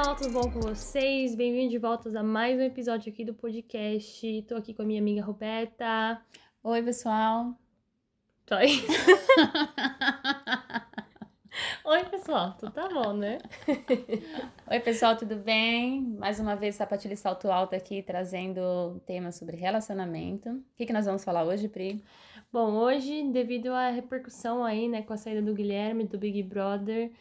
pessoal, tudo bom com vocês? Bem-vindos de volta a mais um episódio aqui do podcast. Tô aqui com a minha amiga Roberta. Oi, pessoal. Tô aí. Oi, pessoal, tudo tá bom, né? Oi, pessoal, tudo bem? Mais uma vez, Sapatilha Salto Alto aqui, trazendo um tema sobre relacionamento. O que, que nós vamos falar hoje, Pri? Bom, hoje, devido à repercussão aí, né, com a saída do Guilherme, do Big Brother,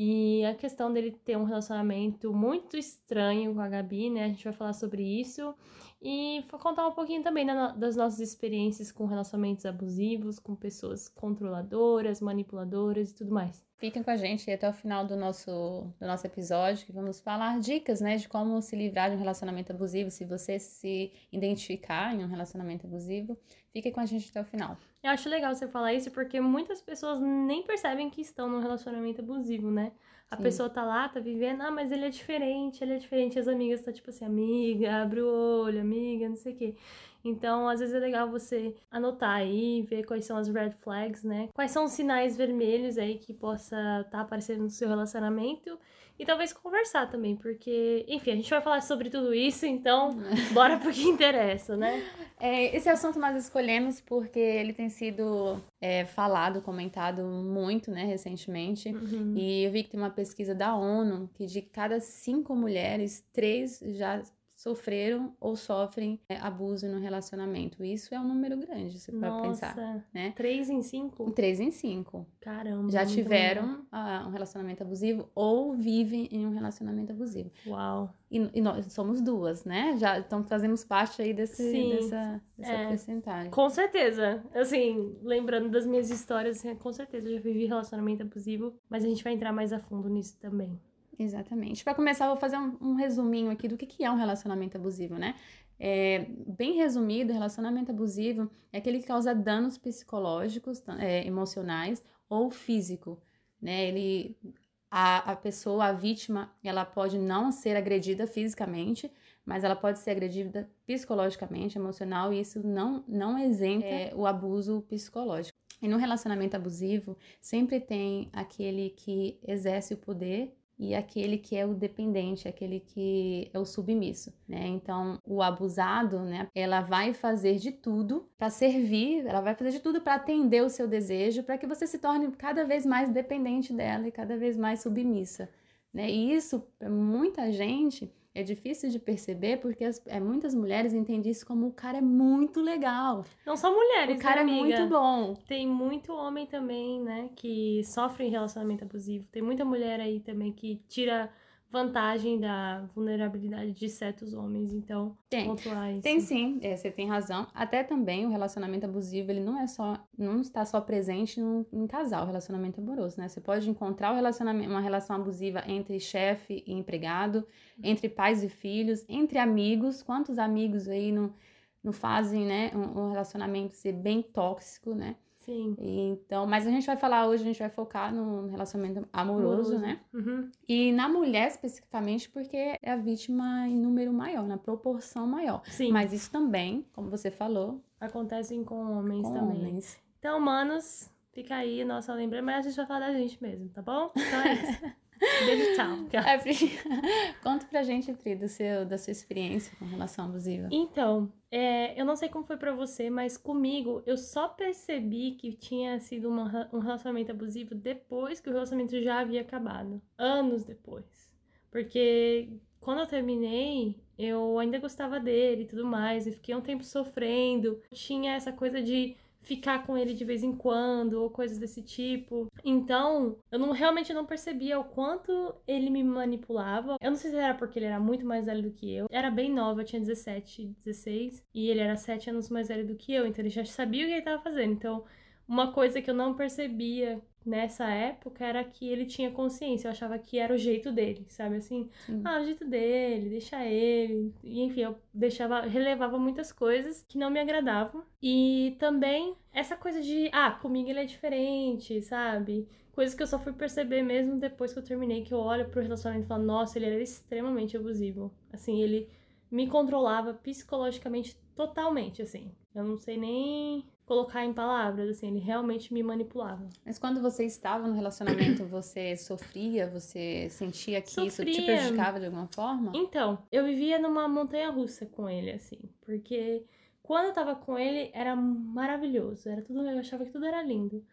e a questão dele ter um relacionamento muito estranho com a Gabi, né? A gente vai falar sobre isso. E contar um pouquinho também das nossas experiências com relacionamentos abusivos, com pessoas controladoras, manipuladoras e tudo mais. Fiquem com a gente até o final do nosso, do nosso episódio, que vamos falar dicas, né, de como se livrar de um relacionamento abusivo, se você se identificar em um relacionamento abusivo. Fiquem com a gente até o final. Eu acho legal você falar isso porque muitas pessoas nem percebem que estão num relacionamento abusivo, né? A Sim. pessoa tá lá, tá vivendo, ah, mas ele é diferente, ele é diferente. As amigas tá tipo assim, amiga, abre o olho, amiga, não sei o quê. Então, às vezes é legal você anotar aí, ver quais são as red flags, né? Quais são os sinais vermelhos aí que possa estar tá aparecendo no seu relacionamento e talvez conversar também, porque, enfim, a gente vai falar sobre tudo isso, então bora pro que interessa, né? É, esse assunto nós escolhemos porque ele tem sido é, falado, comentado muito, né, recentemente. Uhum. E eu vi que tem uma pesquisa da ONU que de cada cinco mulheres, três já sofreram ou sofrem é, abuso no relacionamento. Isso é um número grande, você pode pensar, né? Três em cinco? Três em cinco. Caramba. Já tiveram um relacionamento abusivo ou vivem em um relacionamento abusivo. Uau. E, e nós somos duas, né? Já então fazemos parte aí desse, Sim, dessa, dessa é, porcentagem. Com certeza. Assim, lembrando das minhas histórias, assim, com certeza eu já vivi relacionamento abusivo, mas a gente vai entrar mais a fundo nisso também. Exatamente. Para começar, eu vou fazer um, um, resuminho aqui do que, que é um relacionamento abusivo, né? É, bem resumido, relacionamento abusivo é aquele que causa danos psicológicos, é, emocionais ou físico, né? Ele, a, a pessoa, a vítima, ela pode não ser agredida fisicamente, mas ela pode ser agredida psicologicamente, emocional, e isso não, não isenta é, o abuso psicológico. E no relacionamento abusivo, sempre tem aquele que exerce o poder e aquele que é o dependente, aquele que é o submisso, né? Então, o abusado, né, ela vai fazer de tudo para servir, ela vai fazer de tudo para atender o seu desejo, para que você se torne cada vez mais dependente dela e cada vez mais submissa, né? E isso, para muita gente, é difícil de perceber porque as, é, muitas mulheres entendem isso como o cara é muito legal. Não são mulheres, O cara né, é muito bom. Tem muito homem também, né, que sofre em relacionamento abusivo. Tem muita mulher aí também que tira vantagem da vulnerabilidade de certos homens, então tem, tem sim, é, você tem razão. Até também o relacionamento abusivo ele não é só, não está só presente no, em casal, relacionamento amoroso, né? Você pode encontrar uma relação abusiva entre chefe e empregado, entre pais e filhos, entre amigos. Quantos amigos aí não, não fazem, né, um, um relacionamento ser bem tóxico, né? Sim. Então, mas a gente vai falar hoje, a gente vai focar no relacionamento amoroso, amoroso. né? Uhum. E na mulher especificamente, porque é a vítima em número maior, na proporção maior. Sim. Mas isso também, como você falou, acontece com homens com também. Homens. Então, manos, fica aí nossa lembrança, mas a gente vai falar da gente mesmo, tá bom? Então é isso. Tchau. É, Pri, conta pra gente, Pri, do seu, da sua experiência com relação abusiva. Então, é, eu não sei como foi para você, mas comigo eu só percebi que tinha sido uma, um relacionamento abusivo depois que o relacionamento já havia acabado. Anos depois. Porque quando eu terminei, eu ainda gostava dele e tudo mais, e fiquei um tempo sofrendo. Tinha essa coisa de ficar com ele de vez em quando ou coisas desse tipo. Então, eu não realmente não percebia o quanto ele me manipulava. Eu não sei se era porque ele era muito mais velho do que eu. Era bem nova, eu tinha 17, 16, e ele era 7 anos mais velho do que eu, então ele já sabia o que ele estava fazendo. Então, uma coisa que eu não percebia nessa época era que ele tinha consciência. Eu achava que era o jeito dele, sabe assim? Sim. Ah, o jeito dele, deixa ele. E, enfim, eu deixava, relevava muitas coisas que não me agradavam. E também essa coisa de, ah, comigo ele é diferente, sabe? Coisas que eu só fui perceber mesmo depois que eu terminei, que eu olho pro relacionamento e falo, nossa, ele era extremamente abusivo. Assim, ele me controlava psicologicamente totalmente, assim. Eu não sei nem colocar em palavras, assim, ele realmente me manipulava. Mas quando você estava no relacionamento, você sofria, você sentia que Sofria. isso te prejudicava de alguma forma? Então, eu vivia numa montanha russa com ele, assim, porque quando eu tava com ele era maravilhoso, era tudo, eu achava que tudo era lindo.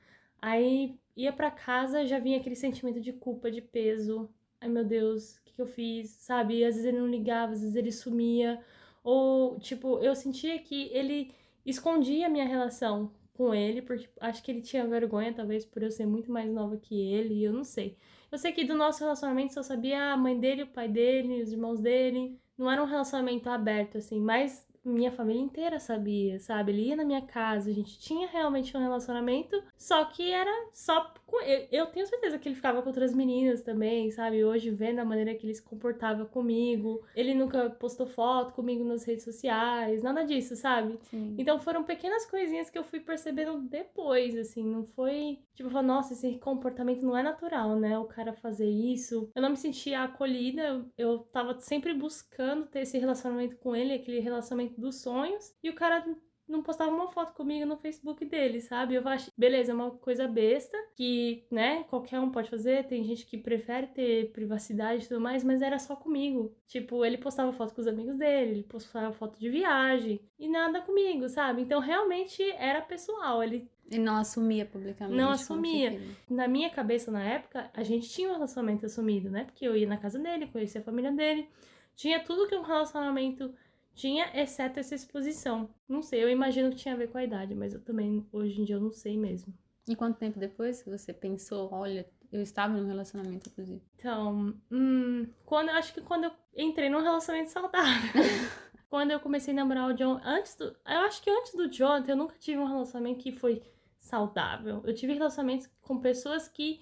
Aí ia pra casa, já vinha aquele sentimento de culpa, de peso. Ai meu Deus, o que, que eu fiz? Sabe? E às vezes ele não ligava, às vezes ele sumia. Ou, tipo, eu sentia que ele escondia a minha relação com ele, porque acho que ele tinha vergonha, talvez por eu ser muito mais nova que ele, eu não sei. Eu sei que do nosso relacionamento só sabia a mãe dele, o pai dele, os irmãos dele. Não era um relacionamento aberto, assim, mas minha família inteira sabia, sabe? Ele ia na minha casa, a gente tinha realmente um relacionamento, só que era só com eu, eu tenho certeza que ele ficava com outras meninas também, sabe? Hoje vendo a maneira que ele se comportava comigo, ele nunca postou foto comigo nas redes sociais, nada disso, sabe? Sim. Então foram pequenas coisinhas que eu fui percebendo depois, assim, não foi tipo, falar, nossa, esse comportamento não é natural, né? O cara fazer isso. Eu não me sentia acolhida, eu, eu tava sempre buscando ter esse relacionamento com ele, aquele relacionamento dos sonhos, e o cara não postava uma foto comigo no Facebook dele, sabe? Eu acho, beleza, é uma coisa besta que, né, qualquer um pode fazer, tem gente que prefere ter privacidade e tudo mais, mas era só comigo. Tipo, ele postava foto com os amigos dele, ele postava foto de viagem e nada comigo, sabe? Então realmente era pessoal, ele E não assumia publicamente. Não assumia. na minha cabeça na época, a gente tinha um relacionamento assumido, né? Porque eu ia na casa dele, conhecia a família dele, tinha tudo que um relacionamento tinha, exceto essa exposição. Não sei, eu imagino que tinha a ver com a idade, mas eu também, hoje em dia, eu não sei mesmo. E quanto tempo depois que você pensou, olha, eu estava num relacionamento abusivo? Então, hum, quando, eu acho que quando eu entrei num relacionamento saudável. quando eu comecei a namorar o John, antes do. Eu acho que antes do Jonathan, eu nunca tive um relacionamento que foi saudável. Eu tive relacionamentos com pessoas que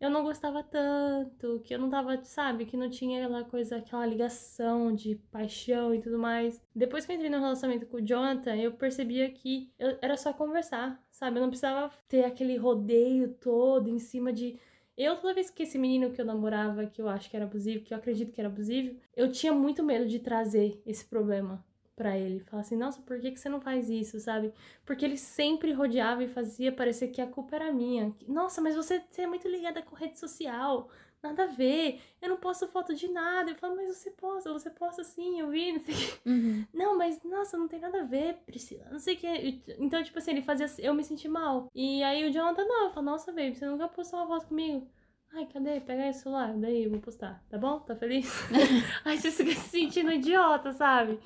eu não gostava tanto, que eu não tava, sabe, que não tinha aquela coisa, aquela ligação de paixão e tudo mais. Depois que eu entrei no relacionamento com o Jonathan, eu percebia que eu- era só conversar, sabe? Eu não precisava ter aquele rodeio todo em cima de. Eu, toda vez que esse menino que eu namorava, que eu acho que era abusivo, que eu acredito que era abusivo, eu tinha muito medo de trazer esse problema pra ele. Falar assim, nossa, por que, que você não faz isso, sabe? Porque ele sempre rodeava e fazia parecer que a culpa era minha. Nossa, mas você, você é muito ligada com rede social. Nada a ver. Eu não posto foto de nada. Eu falo, mas você posta, você posta sim, eu vi, não sei o quê. Uhum. Não, mas nossa, não tem nada a ver, Priscila. Não sei o que. Então, tipo assim, ele fazia eu me sentir mal. E aí o Jonathan, não, eu falo, nossa, baby, você nunca postou uma foto comigo. Ai, cadê? Pega aí o celular, daí eu vou postar, tá bom? Tá feliz? aí você fica se sentindo idiota, sabe?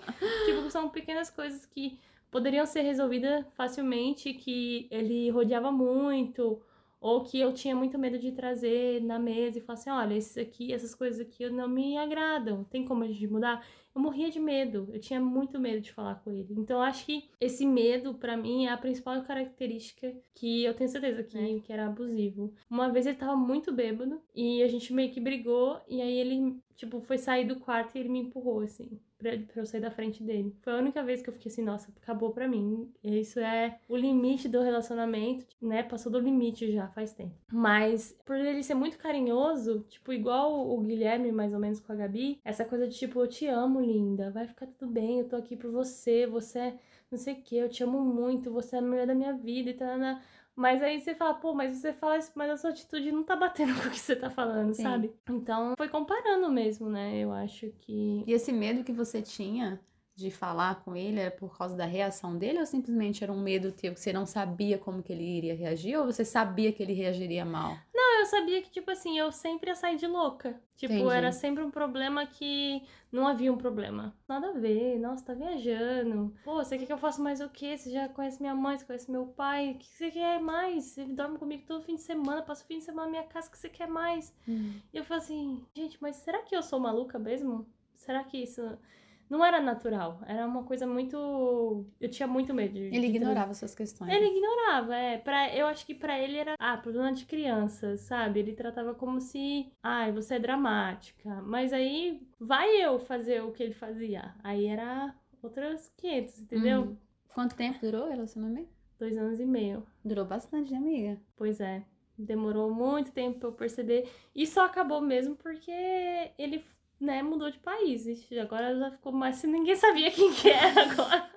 Tipo, são pequenas coisas que poderiam ser resolvidas facilmente, que ele rodeava muito, ou que eu tinha muito medo de trazer na mesa e falar assim, olha, esses aqui, essas coisas aqui não me agradam, tem como a gente mudar? Eu morria de medo, eu tinha muito medo de falar com ele. Então, eu acho que esse medo, pra mim, é a principal característica que eu tenho certeza que, que era abusivo. Uma vez ele tava muito bêbado e a gente meio que brigou, e aí ele, tipo, foi sair do quarto e ele me empurrou, assim, pra, eu sair da frente dele. Foi a única vez que eu fiquei assim, nossa, acabou pra mim. Isso é o limite do relacionamento, né? Passou do limite já faz tempo. Mas, por ele ser muito carinhoso, tipo, igual o Guilherme, mais ou menos, com a Gabi, essa coisa de tipo, eu te amo, linda, vai ficar tudo bem, eu tô aqui por você, você é não sei o que, eu te amo muito, você é a mulher da minha vida e tal. Mas aí você fala, pô, mas você fala isso, mas a sua atitude não tá batendo com o que você tá falando, Sim. sabe? Então foi comparando mesmo, né? Eu acho que. E esse medo que você tinha de falar com ele era por causa da reação dele ou simplesmente era um medo teu que você não sabia como que ele iria reagir ou você sabia que ele reagiria mal? Eu sabia que, tipo assim, eu sempre ia sair de louca. Tipo, Entendi. era sempre um problema que não havia um problema. Nada a ver, nossa, tá viajando. Pô, você quer que eu faça mais o quê? Você já conhece minha mãe, você conhece meu pai. O que você quer mais? Você dorme comigo todo fim de semana, passa o fim de semana na minha casa, o que você quer mais? E eu falei assim, gente, mas será que eu sou maluca mesmo? Será que isso não era natural? Era uma coisa muito. Eu tinha muito medo de. Ele de ignorava suas questões. ele ignorava, é. Pra, eu acho que pra ele era. Ah, problema de criança, sabe? Ele tratava como se. Ai, você é dramática. Mas aí vai eu fazer o que ele fazia. Aí era outras 500, entendeu? Uhum. Quanto tempo durou o relacionamento? Dois anos e meio. Durou bastante, né, amiga? Pois é. Demorou muito tempo pra eu perceber. E só acabou mesmo porque ele, né, mudou de país. Ixi, agora já ficou mais se ninguém sabia quem que era agora.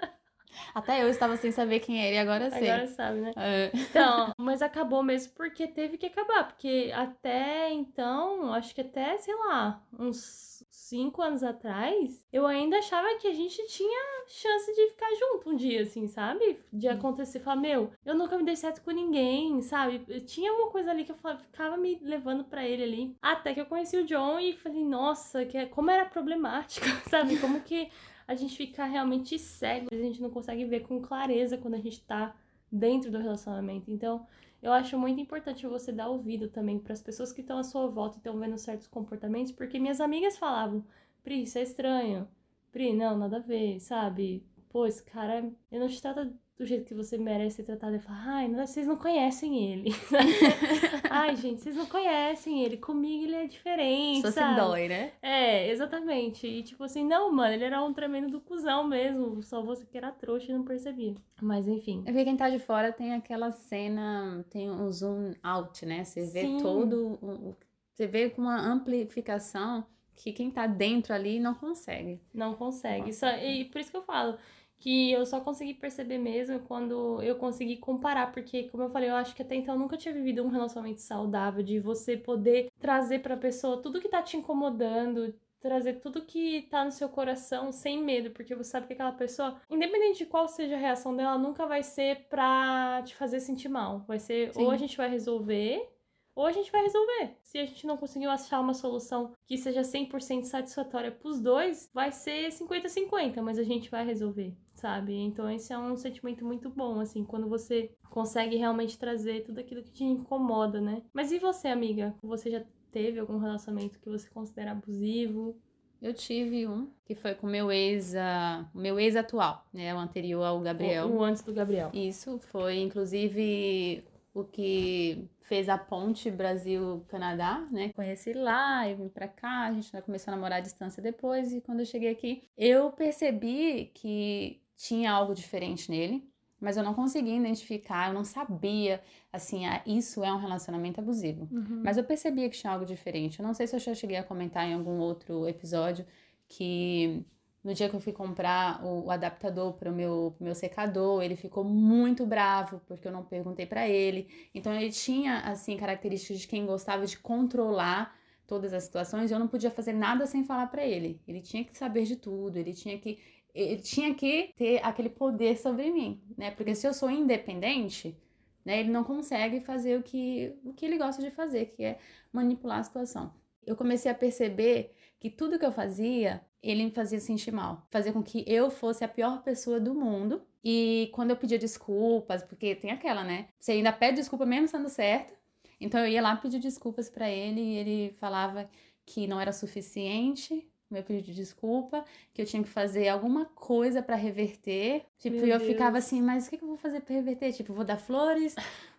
Até eu estava sem saber quem era e agora sei. Agora sabe, né? É. Então, mas acabou mesmo porque teve que acabar. Porque até então, acho que até, sei lá, uns cinco anos atrás, eu ainda achava que a gente tinha chance de ficar junto um dia, assim, sabe? De acontecer, falar, meu, eu nunca me dei certo com ninguém, sabe? Eu tinha uma coisa ali que eu falava, ficava me levando para ele ali. Até que eu conheci o John e falei, nossa, que, como era problemático, sabe? Como que a gente fica realmente cego, a gente não consegue ver com clareza quando a gente tá dentro do relacionamento. Então, eu acho muito importante você dar ouvido também para as pessoas que estão à sua volta e estão vendo certos comportamentos, porque minhas amigas falavam: Pri, isso é estranho. Pri, não, nada a ver, sabe? Pô, esse cara, ele não te trata do jeito que você merece ser tratado. E fala, ai, não, vocês não conhecem ele. ai, gente, vocês não conhecem ele. Comigo ele é diferente. Só se dói, né? É, exatamente. E tipo assim, não, mano, ele era um tremendo do cuzão mesmo. Só você que era trouxa e não percebia. Mas enfim. É porque quem tá de fora tem aquela cena, tem um zoom out, né? Você vê Sim. todo. O, você vê com uma amplificação que quem tá dentro ali não consegue. Não consegue. Só, e por isso que eu falo que eu só consegui perceber mesmo quando eu consegui comparar, porque como eu falei, eu acho que até então eu nunca tinha vivido um relacionamento saudável de você poder trazer para a pessoa tudo que tá te incomodando, trazer tudo que tá no seu coração sem medo, porque você sabe que aquela pessoa, independente de qual seja a reação dela, nunca vai ser pra te fazer sentir mal. Vai ser Sim. ou a gente vai resolver ou a gente vai resolver. Se a gente não conseguiu achar uma solução que seja 100% satisfatória pros dois, vai ser 50-50, mas a gente vai resolver, sabe? Então esse é um sentimento muito bom, assim, quando você consegue realmente trazer tudo aquilo que te incomoda, né? Mas e você, amiga? Você já teve algum relacionamento que você considera abusivo? Eu tive um que foi com meu ex, uh, meu ex atual, né, o anterior ao Gabriel. O, o antes do Gabriel. Isso foi inclusive o que fez a ponte Brasil-Canadá, né? Conheci lá, eu vim pra cá, a gente começou a namorar à distância depois, e quando eu cheguei aqui, eu percebi que tinha algo diferente nele, mas eu não conseguia identificar, eu não sabia, assim, ah, isso é um relacionamento abusivo. Uhum. Mas eu percebia que tinha algo diferente. Eu não sei se eu já cheguei a comentar em algum outro episódio que no dia que eu fui comprar o, o adaptador para o meu, meu secador, ele ficou muito bravo porque eu não perguntei para ele. Então ele tinha assim características de quem gostava de controlar todas as situações. E eu não podia fazer nada sem falar para ele. Ele tinha que saber de tudo. Ele tinha que ele tinha que ter aquele poder sobre mim, né? Porque se eu sou independente, né, ele não consegue fazer o que, o que ele gosta de fazer, que é manipular a situação. Eu comecei a perceber que tudo que eu fazia ele me fazia sentir mal, fazia com que eu fosse a pior pessoa do mundo. E quando eu pedia desculpas, porque tem aquela, né? Você ainda pede desculpa mesmo estando certa. Então eu ia lá pedir desculpas para ele e ele falava que não era suficiente meu pedido de desculpa, que eu tinha que fazer alguma coisa para reverter. Tipo, meu eu Deus. ficava assim, mas o que, que eu vou fazer para reverter? Tipo, vou dar flores,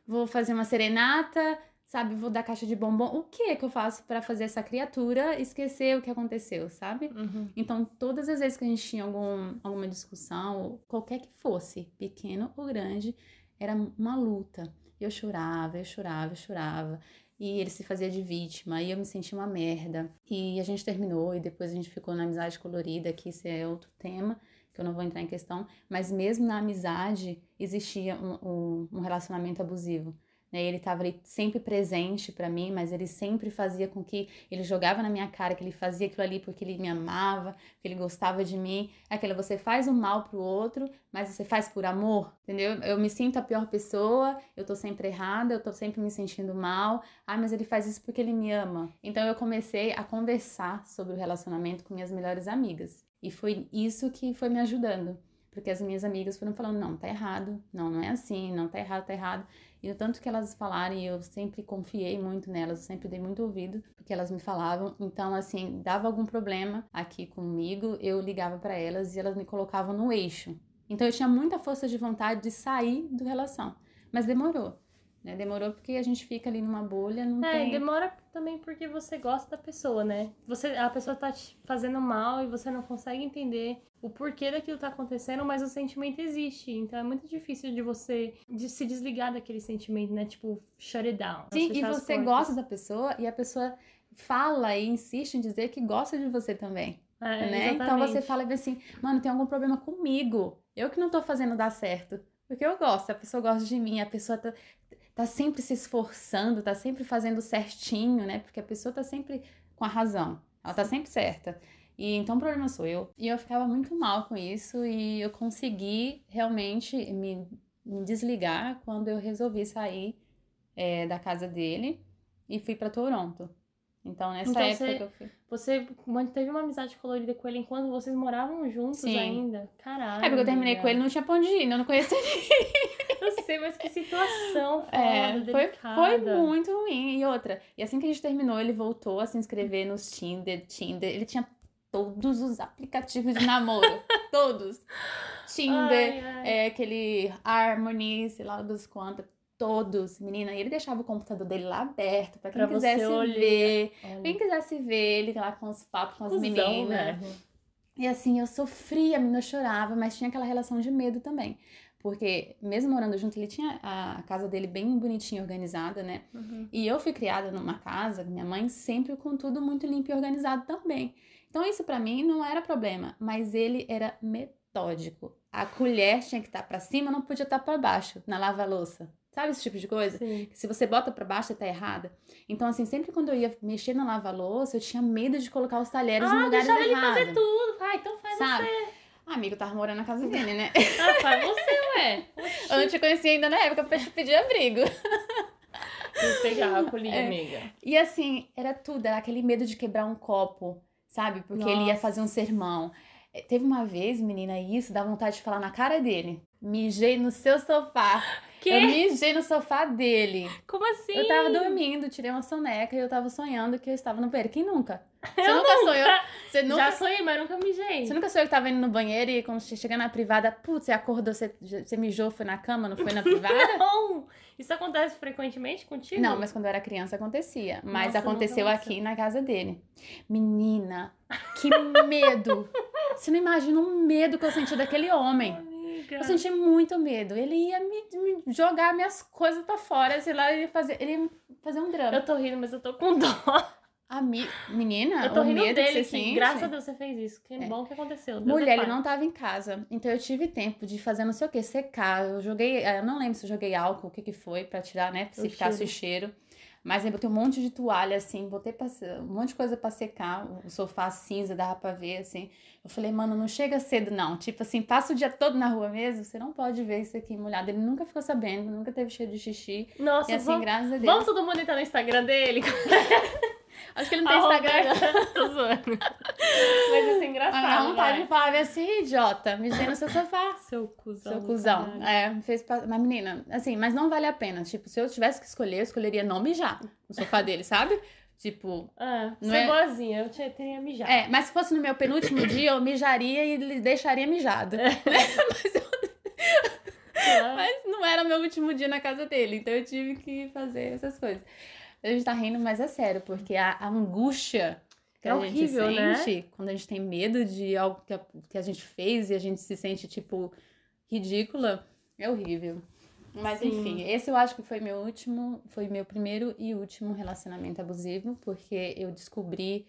vou fazer uma serenata, sabe? Vou dar caixa de bombom. O que é que eu faço para fazer essa criatura esquecer o que aconteceu, sabe? Uhum. Então, todas as vezes que a gente tinha algum, alguma discussão, qualquer que fosse, pequeno ou grande, era uma luta. Eu chorava, eu chorava, eu chorava. E ele se fazia de vítima, e eu me sentia uma merda. E a gente terminou, e depois a gente ficou na amizade colorida, que isso é outro tema, que eu não vou entrar em questão. Mas mesmo na amizade, existia um, um, um relacionamento abusivo. Né? Ele estava sempre presente para mim, mas ele sempre fazia com que ele jogava na minha cara que ele fazia aquilo ali porque ele me amava, que ele gostava de mim. Aquela você faz o um mal pro outro, mas você faz por amor, entendeu? Eu me sinto a pior pessoa, eu tô sempre errada, eu tô sempre me sentindo mal. Ah, mas ele faz isso porque ele me ama. Então eu comecei a conversar sobre o relacionamento com minhas melhores amigas. E foi isso que foi me ajudando. Porque as minhas amigas foram falando, não, tá errado, não, não é assim, não tá errado, tá errado. E o tanto que elas falarem, eu sempre confiei muito nelas, eu sempre dei muito ouvido porque elas me falavam. Então, assim, dava algum problema aqui comigo, eu ligava para elas e elas me colocavam no eixo. Então, eu tinha muita força de vontade de sair do relação, mas demorou. Né? Demorou porque a gente fica ali numa bolha, não é, tem... demora também porque você gosta da pessoa, né? Você, a pessoa tá te fazendo mal e você não consegue entender o porquê daquilo tá acontecendo, mas o sentimento existe. Então é muito difícil de você de se desligar daquele sentimento, né? Tipo, shut it down. Sim, e você gosta da pessoa e a pessoa fala e insiste em dizer que gosta de você também. É, né? Então você fala assim, mano, tem algum problema comigo. Eu que não tô fazendo dar certo. Porque eu gosto, a pessoa gosta de mim, a pessoa tá, tá sempre se esforçando, tá sempre fazendo certinho, né? Porque a pessoa tá sempre com a razão. Ela tá sempre certa. E então o problema sou eu. E eu ficava muito mal com isso e eu consegui realmente me, me desligar quando eu resolvi sair é, da casa dele e fui para Toronto. Então, nessa Então, época você- que eu fui. Você manteve uma amizade colorida com ele enquanto vocês moravam juntos Sim. ainda? Caralho. É porque eu terminei amiga. com ele, não tinha pra onde ir, né? eu não conhecia Eu sei, mas que situação foda, É, foi, foi muito ruim. E outra, e assim que a gente terminou, ele voltou a se inscrever nos Tinder, Tinder. Ele tinha todos os aplicativos de namoro. todos. Tinder, Ai, ai. é, aquele Harmony, sei lá dos quantos. Todos, menina. E ele deixava o computador dele lá aberto pra quem Pra quisesse olhar. ver. Olha, Quem quisesse ver ele lá com os papos com as cuzão, meninas. né? E assim, eu sofria, a menina chorava, mas tinha aquela relação de medo também. Porque, mesmo morando junto, ele tinha a casa dele bem bonitinha, organizada, né? Uhum. E eu fui criada numa casa, minha mãe sempre com tudo muito limpo e organizado também. Então, isso pra mim não era problema, mas ele era metódico. A colher tinha que estar pra cima, não podia estar pra baixo, na lava-louça. Sabe esse tipo de coisa? Sim. se você bota pra baixo, você tá errada. Então, assim, sempre quando eu ia mexer na lava-louça, eu tinha medo de colocar os talheres no Ah, lugar deixava ele errado. fazer tudo. Ah, então faz Sabe? você. Ah, amigo, eu tava morando na casa dele, né? Ah, faz você, ué. Eu não te conhecia ainda na época pra te pedir abrigo. Vou pegar a colhinha, É. amiga. E assim, era tudo, era aquele medo de quebrar um copo, sabe? Porque ele ia Nossa. fazer um sermão. Eh, Teve uma vez, menina, isso dá vontade de falar na cara dele. Mijei no seu sofá. Que? Eu mijei no sofá dele. Como assim? Eu tava dormindo, tirei uma soneca e eu tava sonhando que eu estava no banheiro. Quem nunca? Você Eu nunca sonhou? Você nunca Já sonhei, mas nunca mijei. Você nunca sonhou que tava indo no banheiro e quando você chega na privada, putz, você acordou, você, você mijou, foi na cama, não foi na privada? Não! Isso acontece frequentemente contigo? não, mas quando eu era criança acontecia. Mas Nossa, aconteceu nunca aqui na casa dele. Menina, que medo! Você não imagina o medo que eu senti daquele homem. Amiga. Eu senti muito medo. Ele ia me, me jogar minhas coisas pra fora, sei lá, ele ia fazer, ele ia fazer um drama. Eu tô rindo, mas eu tô com dó. Ami... Menina, Eu tô o rindo medo dele que que, você sente. graças a Deus você fez isso. Que bom que aconteceu. Deus Mulher, é ele pai. não tava em casa. Então eu tive tempo de fazer não sei o que, secar. Eu joguei, eh, eu não lembro se eu joguei álcool, o que que foi, pra tirar, né? Se O ficasse o cheiro. Mas eu botei um monte de toalha, assim, botei pra, um monte de coisa pra secar. O sofá cinza, dava pra ver, assim. Eu falei, mano, não chega cedo, não. Tipo assim, passa o dia todo na rua mesmo, você não pode ver isso aqui molhado. Ele nunca ficou sabendo, nunca teve cheiro de xixi. Nossa, E assim, vamos, graças a Deus. vamos todo mundo entrar no Instagram dele. Acho que ele não tem Instagram. Tô zoando. Mas isso é engraçado, Ah, não vontade vai. de falar assim, idiota, mijei no seu sofá. Seu cuzão. Seu cuzão. É, me fez. Mas, menina, assim, mas não vale a pena. Tipo, se eu tivesse que escolher, eu escolheria não mijar no sofá dele, sabe? Tipo. Ah, Não é- boazinha, eu te- teria mijado. É, mas se fosse no meu penúltimo dia, eu mijaria e lhe deixaria mijado. mas, eu- mas não era meu último dia na casa dele, então eu tive que fazer essas coisas. A gente tá rindo, mas é sério, porque a, a angústia que É a horrível, gente né? sente quando a gente tem medo de algo que a, que a gente fez e a gente se sente, tipo, ridícula, é horrível. Mas Sim. enfim, esse eu acho que foi meu último, foi meu primeiro e último relacionamento abusivo, porque eu descobri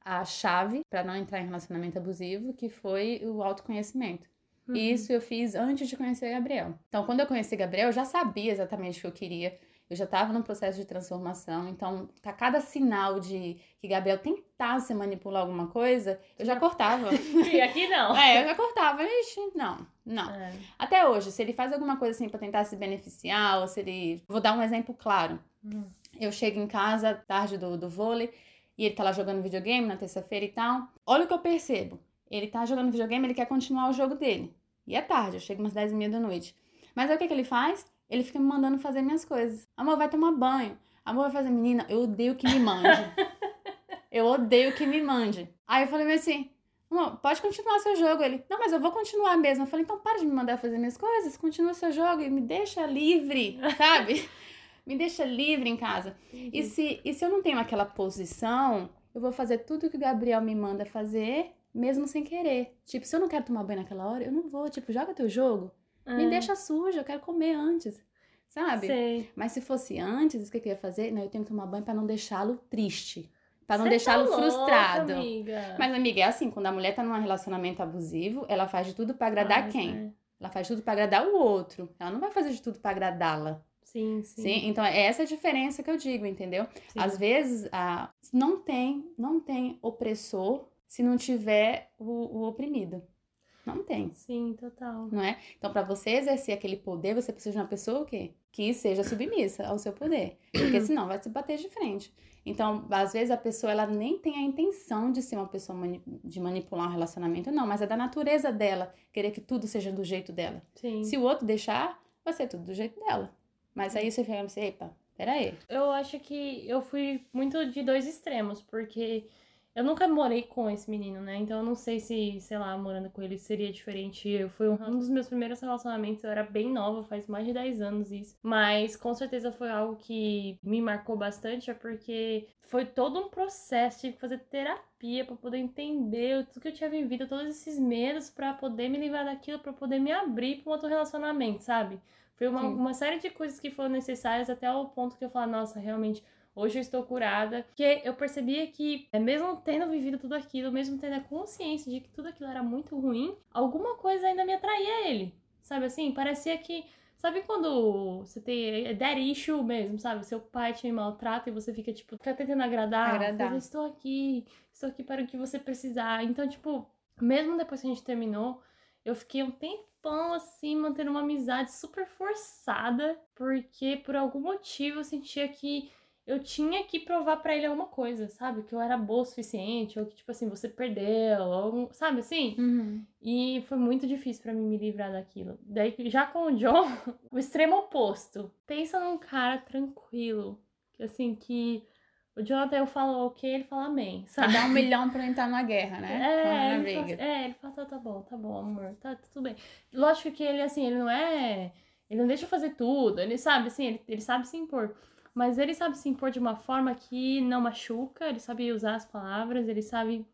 a chave pra não entrar em relacionamento abusivo, que foi o autoconhecimento. uhum. E isso eu fiz antes de conhecer Gabriel. Então, quando eu conheci Gabriel, eu já sabia exatamente o que eu queria. Eu já estava num processo de transformação. Então, a cada sinal de que Gabriel tentasse manipular alguma coisa, eu já cortava. E aqui não. é, eu já cortava. Ixi, não, não. É. Até hoje, se ele faz alguma coisa assim pra tentar se beneficiar, ou se ele. Vou dar um exemplo claro. Hum. Eu chego em casa, tarde do, do vôlei, e ele tá lá jogando videogame na terça-feira e tal. Olha o que eu percebo. Ele tá jogando videogame, ele quer continuar o jogo dele. E é tarde, eu chego umas 10 e meia da noite. Mas aí o que, que ele faz? Ele fica me mandando fazer minhas coisas. Amor, vai tomar banho. Amor, vai fazer. Menina, eu odeio que me mande. eu odeio que me mande. Aí eu falei assim. Amor, pode continuar seu jogo. Ele, não, mas eu vou continuar mesmo. Eu falei, então para de me mandar fazer minhas coisas, continua seu jogo e me deixa livre, sabe? me deixa livre em casa. E se, e se eu não tenho aquela posição, eu vou fazer tudo que o Gabriel me manda fazer, mesmo sem querer. Tipo, se eu não quero tomar banho naquela hora, eu não vou. Tipo, joga teu jogo. Me É. deixa suja, eu quero comer antes. Sabe? Sei. Mas se fosse antes, o que eu ia fazer? Não, eu tenho que tomar banho pra não deixá-lo triste. Pra não Cê deixá-lo tá frustrado. Amiga. Mas, amiga, é assim, quando a mulher tá num relacionamento abusivo, ela faz de tudo pra agradar Faz, quem? né? Ela faz tudo para agradar o outro. Ela não vai fazer de tudo para agradá-la. Sim, sim. Sim, então é essa a diferença que eu digo, entendeu? sim. Às vezes, a, não tem, não tem opressor se não tiver o, o oprimido. Não tem, Sim, total. não é? Então, para você exercer aquele poder, você precisa de uma pessoa o quê? Que seja submissa ao seu poder. Porque senão vai se bater de frente. Então, às vezes a pessoa ela nem tem a intenção de ser uma pessoa mani- de manipular um relacionamento, não, mas é da natureza dela querer que tudo seja do jeito dela. Sim. Se o outro deixar, vai ser tudo do jeito dela. Mas aí você fica assim, epa, peraí. Eu acho que eu fui muito de dois extremos, porque eu nunca morei com esse menino, né? Então eu não sei se, sei lá, morando com ele seria diferente. Eu fui um, um dos meus primeiros relacionamentos, eu era bem nova, faz mais de 10 anos isso. Mas com certeza foi algo que me marcou bastante, é porque foi todo um processo, tive que fazer terapia pra poder entender tudo que eu tinha vivido, todos esses medos pra poder me livrar daquilo, pra poder me abrir pra um outro relacionamento, sabe? Foi uma, Sim. uma série de coisas que foram necessárias até o ponto que eu falo, nossa, realmente Hoje eu estou curada, porque eu percebia que, é, mesmo tendo vivido tudo aquilo, mesmo tendo a consciência de que tudo aquilo era muito ruim, alguma coisa ainda me atraía a ele. Sabe assim? Parecia que. Sabe quando você tem é daddy issue mesmo, sabe? Seu pai te maltrata e você fica, tipo, fica tentando agradar. Agradar. Eu estou aqui, estou aqui para o que você precisar. Então, tipo, mesmo depois que a gente terminou, eu fiquei um tempão assim, mantendo uma amizade super forçada, porque por algum motivo eu sentia que eu tinha que provar pra ele alguma coisa, sabe? Que eu era boa o suficiente, ou que, tipo assim, você perdeu, ou, sabe assim? Uhum. E foi muito difícil pra mim me livrar daquilo. Daí, já com o John, o extremo oposto. Pensa num cara tranquilo, que assim, que o Jonathan eu falo ok, ele fala amém, sabe? dar um milhão pra entrar na guerra, né? É, ele fala, é, ele fala, tá, tá bom, tá bom, amor, tá, tá tudo bem. Lógico que ele, assim, ele não é. Ele não deixa eu fazer tudo, ele sabe, assim, ele, ele sabe se impor. Mas ele sabe se impor de uma forma que não machuca, ele sabe usar as palavras, ele sabe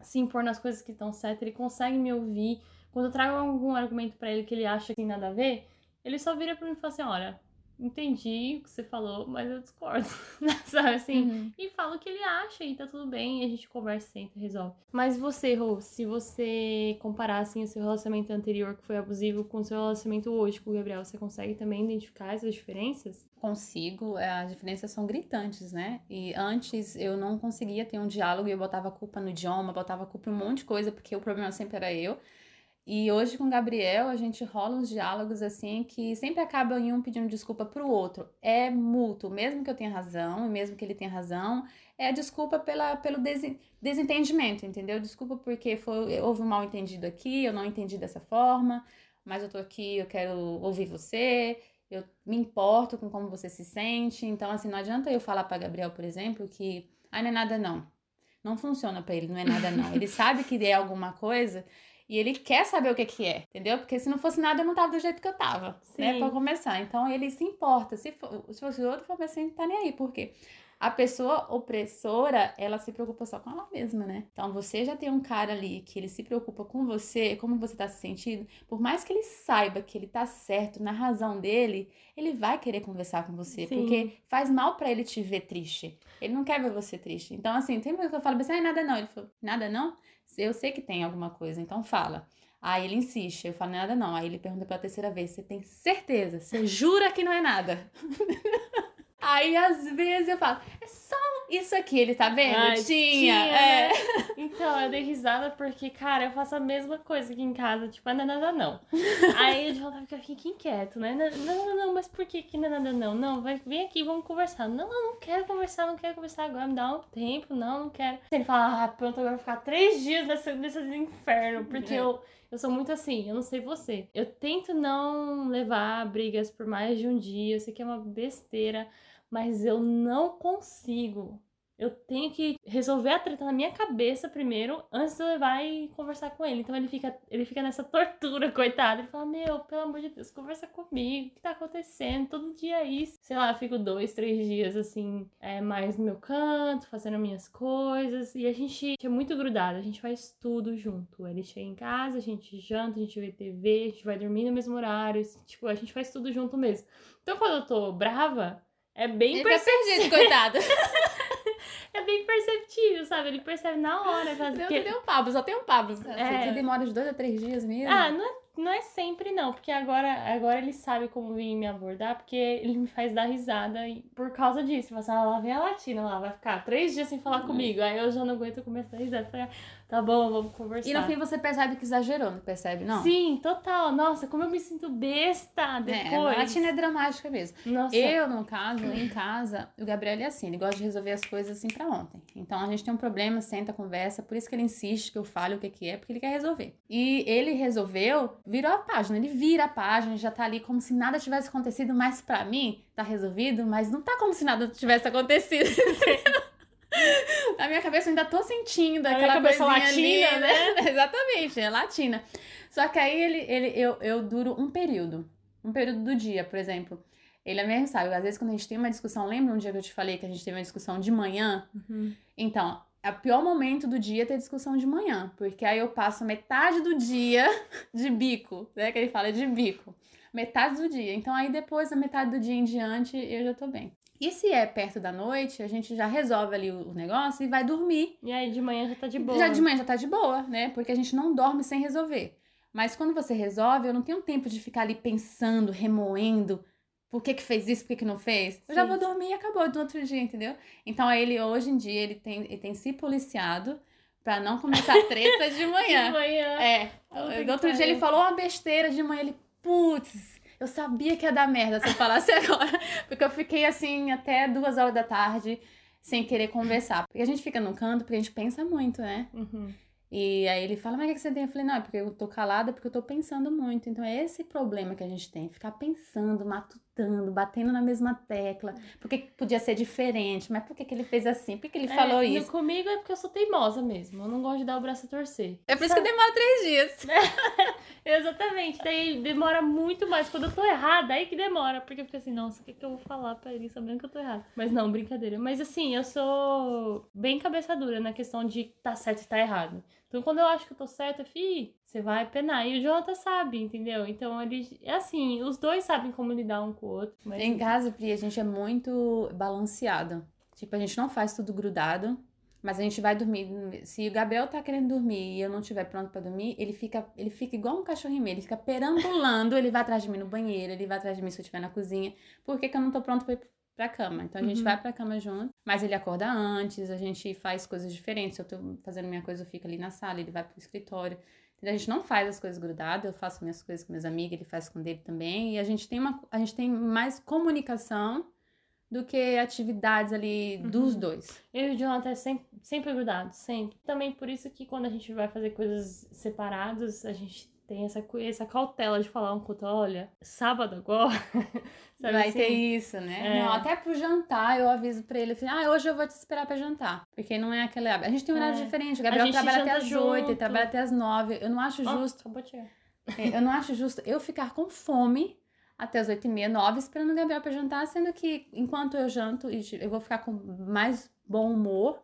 se impor nas coisas que estão certas, ele consegue me ouvir. Quando eu trago algum argumento pra ele que ele acha que tem nada a ver, ele só vira pra mim e fala assim: olha, entendi o que você falou, mas eu discordo. sabe assim? Uhum. e fala o que ele acha e tá tudo bem, e a gente conversa, senta, resolve. Mas você, Rô, se você comparar assim o seu relacionamento anterior que foi abusivo com o seu relacionamento hoje com o Gabriel, você consegue também identificar essas diferenças? Consigo, é, as diferenças são gritantes, né? E antes eu não conseguia ter um diálogo e eu botava culpa no idioma, botava culpa em um monte de coisa, porque o problema sempre era eu. E hoje com o Gabriel a gente rola uns diálogos assim que sempre acabam em um pedindo desculpa pro outro. É mútuo, mesmo que eu tenha razão e mesmo que ele tenha razão, é a desculpa pela, pelo desen- desentendimento, entendeu? Desculpa porque foi, houve um mal entendido aqui, eu não entendi dessa forma, mas eu tô aqui, eu quero ouvir você, eu me importo com como você se sente. Então, assim, não adianta eu falar pra Gabriel, por exemplo, que ah, não é nada não. Não funciona pra ele, não é nada não. Ele sabe que é alguma coisa e ele quer saber o que que é, entendeu? Porque se não fosse nada, eu não tava do jeito que eu tava, né? Sim. Pra começar. Então, ele se importa. Se, for, se fosse outro, for assim, tá nem aí. Por quê? A pessoa opressora, ela se preocupa só com ela mesma, né? Então, você já tem um cara ali que ele se preocupa com você, como você tá se sentindo. Por mais que ele saiba que ele tá certo na razão dele, ele vai querer conversar com você, Sim. porque faz mal pra ele te ver triste. Ele não quer ver você triste. Então, assim, tem coisa que eu falo assim, ah, nada não. Ele falou, nada não? Eu sei que tem alguma coisa, então fala. Aí ele insiste, eu falo, nada não. Aí ele pergunta pela terceira vez, você tem certeza? Você jura que não é nada? Aí às vezes eu falo, é só isso aqui, ele tá vendo? Ai, tinha. né? É. Então, eu dei risada porque, cara, eu faço a mesma coisa aqui em casa, tipo, ah, não é nada não. Aí o Jonathan fica, fica inquieto, né? Não, não, não, mas por que que não é nada não? Não, vai, vem aqui, vamos conversar. Não, eu não quero conversar, não quero conversar agora, me dá um tempo, não, não quero. Ele fala, ah, pronto, agora eu vou ficar três dias nesse, nesse inferno, porque É. eu, eu sou muito assim, eu não sei você. Eu tento não levar brigas por mais de um dia, eu sei que é uma besteira, mas eu não consigo. Eu tenho que resolver a treta na minha cabeça primeiro, antes de eu levar e conversar com ele. Então ele fica, ele fica nessa tortura, coitado. Ele fala, meu, pelo amor de Deus, conversa comigo. O que tá acontecendo? Todo dia é isso. Sei lá, eu fico dois, três dias, assim, é, mais no meu canto, fazendo minhas coisas. E a gente é muito grudado, a gente faz tudo junto. Ele chega em casa, a gente janta, a gente vê TV, a gente vai dormir no mesmo horário. Tipo, a gente faz tudo junto mesmo. Então quando eu tô brava, é bem Ele tá perdido, coitado. é bem perceptível, sabe? Ele percebe na hora. Faz... Não porque- tem um Pablo, só tem um Pablo. É. Você demora de dois a três dias mesmo. Ah, não é não é sempre não, porque agora, agora ele sabe como vir me abordar, porque ele me faz dar risada e por causa disso. Fala assim, ah, lá vem a Latina, lá vai ficar três dias sem falar Uhum. comigo. Aí eu já não aguento começar a risada. Falei, ah, tá bom, vamos conversar. E no fim você percebe que exagerou, não percebe, não? Sim, total. Nossa, como eu me sinto besta É, depois. a Latina é dramática mesmo. Nossa. Eu, no caso, em casa, o Gabriel é assim, ele gosta de resolver as coisas assim pra ontem. Então a gente tem um problema, senta, conversa, por isso que ele insiste que eu fale o que que é, porque ele quer resolver. E ele resolveu, virou a página, ele vira a página, já tá ali como se nada tivesse acontecido, mas pra mim tá resolvido, mas não tá como se nada tivesse acontecido. Na minha cabeça eu ainda tô sentindo Na aquela minha cabeça coisinha ali, latina, né? Exatamente, é latina. Só que aí ele, ele, eu, eu duro um período. Um período do dia, por exemplo. Ele é mesmo sabe, às vezes quando a gente tem uma discussão, lembra um dia que eu te falei que a gente teve uma discussão de manhã? Uhum. Então, é o pior momento do dia ter discussão de manhã, porque aí eu passo metade do dia de bico, né? Que ele fala de bico. Metade do dia. Então aí depois, da metade do dia em diante, eu já tô bem. E se é perto da noite, a gente já resolve ali o o negócio e vai dormir. E aí de manhã já tá de boa. Já de manhã já tá de boa, né? Porque a gente não dorme sem resolver. Mas quando você resolve, eu não tenho tempo de ficar ali pensando, remoendo. Por que que fez isso, por que que não fez? Eu já Sim. vou dormir e acabou do outro dia, entendeu? Então aí ele, hoje em dia, ele tem, ele tem se policiado pra não começar treta de De manhã. manhã. É. Puta Do outro dia ele falou uma besteira de manhã, ele, putz, eu sabia que ia dar merda se eu falasse agora. Porque eu fiquei assim até duas horas da tarde sem querer conversar. Porque a gente fica no canto porque a gente pensa muito, né? Uhum. E aí ele fala, mas o que que você tem? Eu falei, não, é porque eu tô calada, porque eu tô pensando muito. Então é esse problema que a gente tem, ficar pensando, matutando, batendo na mesma tecla. Por que que podia ser diferente? Mas por que, que ele fez assim? Por que, que ele É, falou isso? Comigo é porque eu sou teimosa mesmo. Eu não gosto de dar o braço a torcer. É por isso que demora três dias. Exatamente. Daí demora muito mais. Quando eu tô errada, aí que demora. Porque eu fico assim, nossa, o que, que eu vou falar pra ele sabendo que eu tô errada? Mas não, brincadeira. Mas assim, eu sou bem cabeça dura na questão de tá certo e tá errado. Então quando eu acho que eu tô certa, fi, você vai penar. E o Jonathan sabe, entendeu? Então ele. É assim, os dois sabem como lidar um com o outro. Mas... Em casa, Pri, a gente é muito balanceado. Tipo, a gente não faz tudo grudado, mas a gente vai dormir. Se o Gabriel tá querendo dormir e eu não estiver pronto pra dormir, ele fica, ele fica igual um cachorrinho meio, ele fica perambulando, ele vai atrás de mim no banheiro, ele vai atrás de mim se eu estiver na cozinha, porque que eu não tô pronto pra ir pra cama. Então a gente Uhum. vai pra cama junto, mas ele acorda antes, a gente faz coisas diferentes. Se eu tô fazendo minha coisa, eu fico ali na sala, ele vai pro escritório. Entendeu? A gente não faz as coisas grudadas, eu faço minhas coisas com meus amigos, ele faz com dele também. E a gente tem, uma, a gente tem mais comunicação do que atividades ali dos Uhum. dois. Eu e o Jonathan é sempre, sempre grudado, sempre. Também por isso que quando a gente vai fazer coisas separadas, a gente tem essa, essa cautela de falar um com outro, olha, sábado agora. sabe Vai assim? ter isso, né? É. Não, até pro jantar eu aviso pra ele, assim, ah, hoje eu vou te esperar pra jantar. Porque não é aquele hábito. A gente tem um horário É. diferente, o Gabriel trabalha até às oito, ele trabalha até às nove. Eu não acho Ó, justo. É, Eu não acho justo eu ficar com fome até as 8 e meia, 9, esperando o Gabriel pra jantar, sendo que enquanto eu janto, eu vou ficar com mais bom humor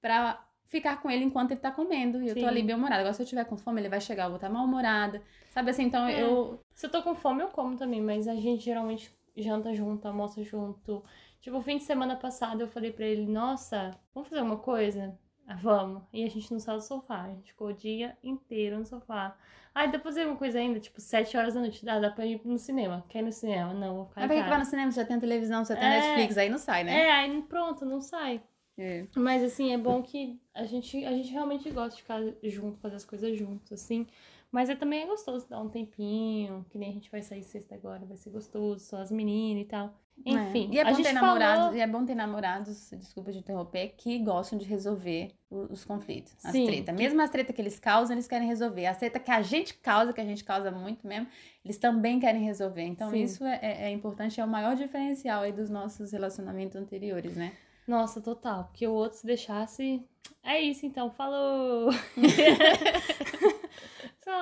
pra ficar com ele enquanto ele tá comendo. E eu tô Sim. ali bem humorada. Agora, se eu tiver com fome, ele vai chegar, eu vou estar mal-humorada. Sabe assim? Então É. eu. Se eu tô com fome, eu como também, mas a gente geralmente janta junto, almoça junto. Tipo, fim de semana passado eu falei pra ele, nossa, vamos fazer uma coisa? Ah, vamos. E a gente não saiu do sofá. A gente ficou o dia inteiro no sofá. Ai, dá pra fazer uma coisa ainda, tipo, sete horas da noite. Dá, dá pra ir no cinema. Quer ir no cinema? Não, vou ficar Mas pra que vai no cinema? Você já tem televisão, você tem É. Netflix, aí não sai, né? É, aí pronto, não sai. É. Mas assim, é bom que a gente, a gente realmente gosta de ficar junto, fazer as coisas juntos, assim. Mas é também é gostoso dar um tempinho, que nem a gente vai sair sexta agora, vai ser gostoso, só as meninas e tal. Enfim, É. E é a bom gente ter falou... namorados, e é bom ter namorados, desculpa de interromper, que gostam de resolver o- os conflitos, as Sim. tretas. Mesmo as tretas que eles causam, eles querem resolver. As tretas que a gente causa, que a gente causa muito mesmo, eles também querem resolver. Então, Sim. isso é, é- é importante, é o maior diferencial aí dos nossos relacionamentos anteriores, né? Nossa, total. Porque o outro se deixasse. É isso então, falou!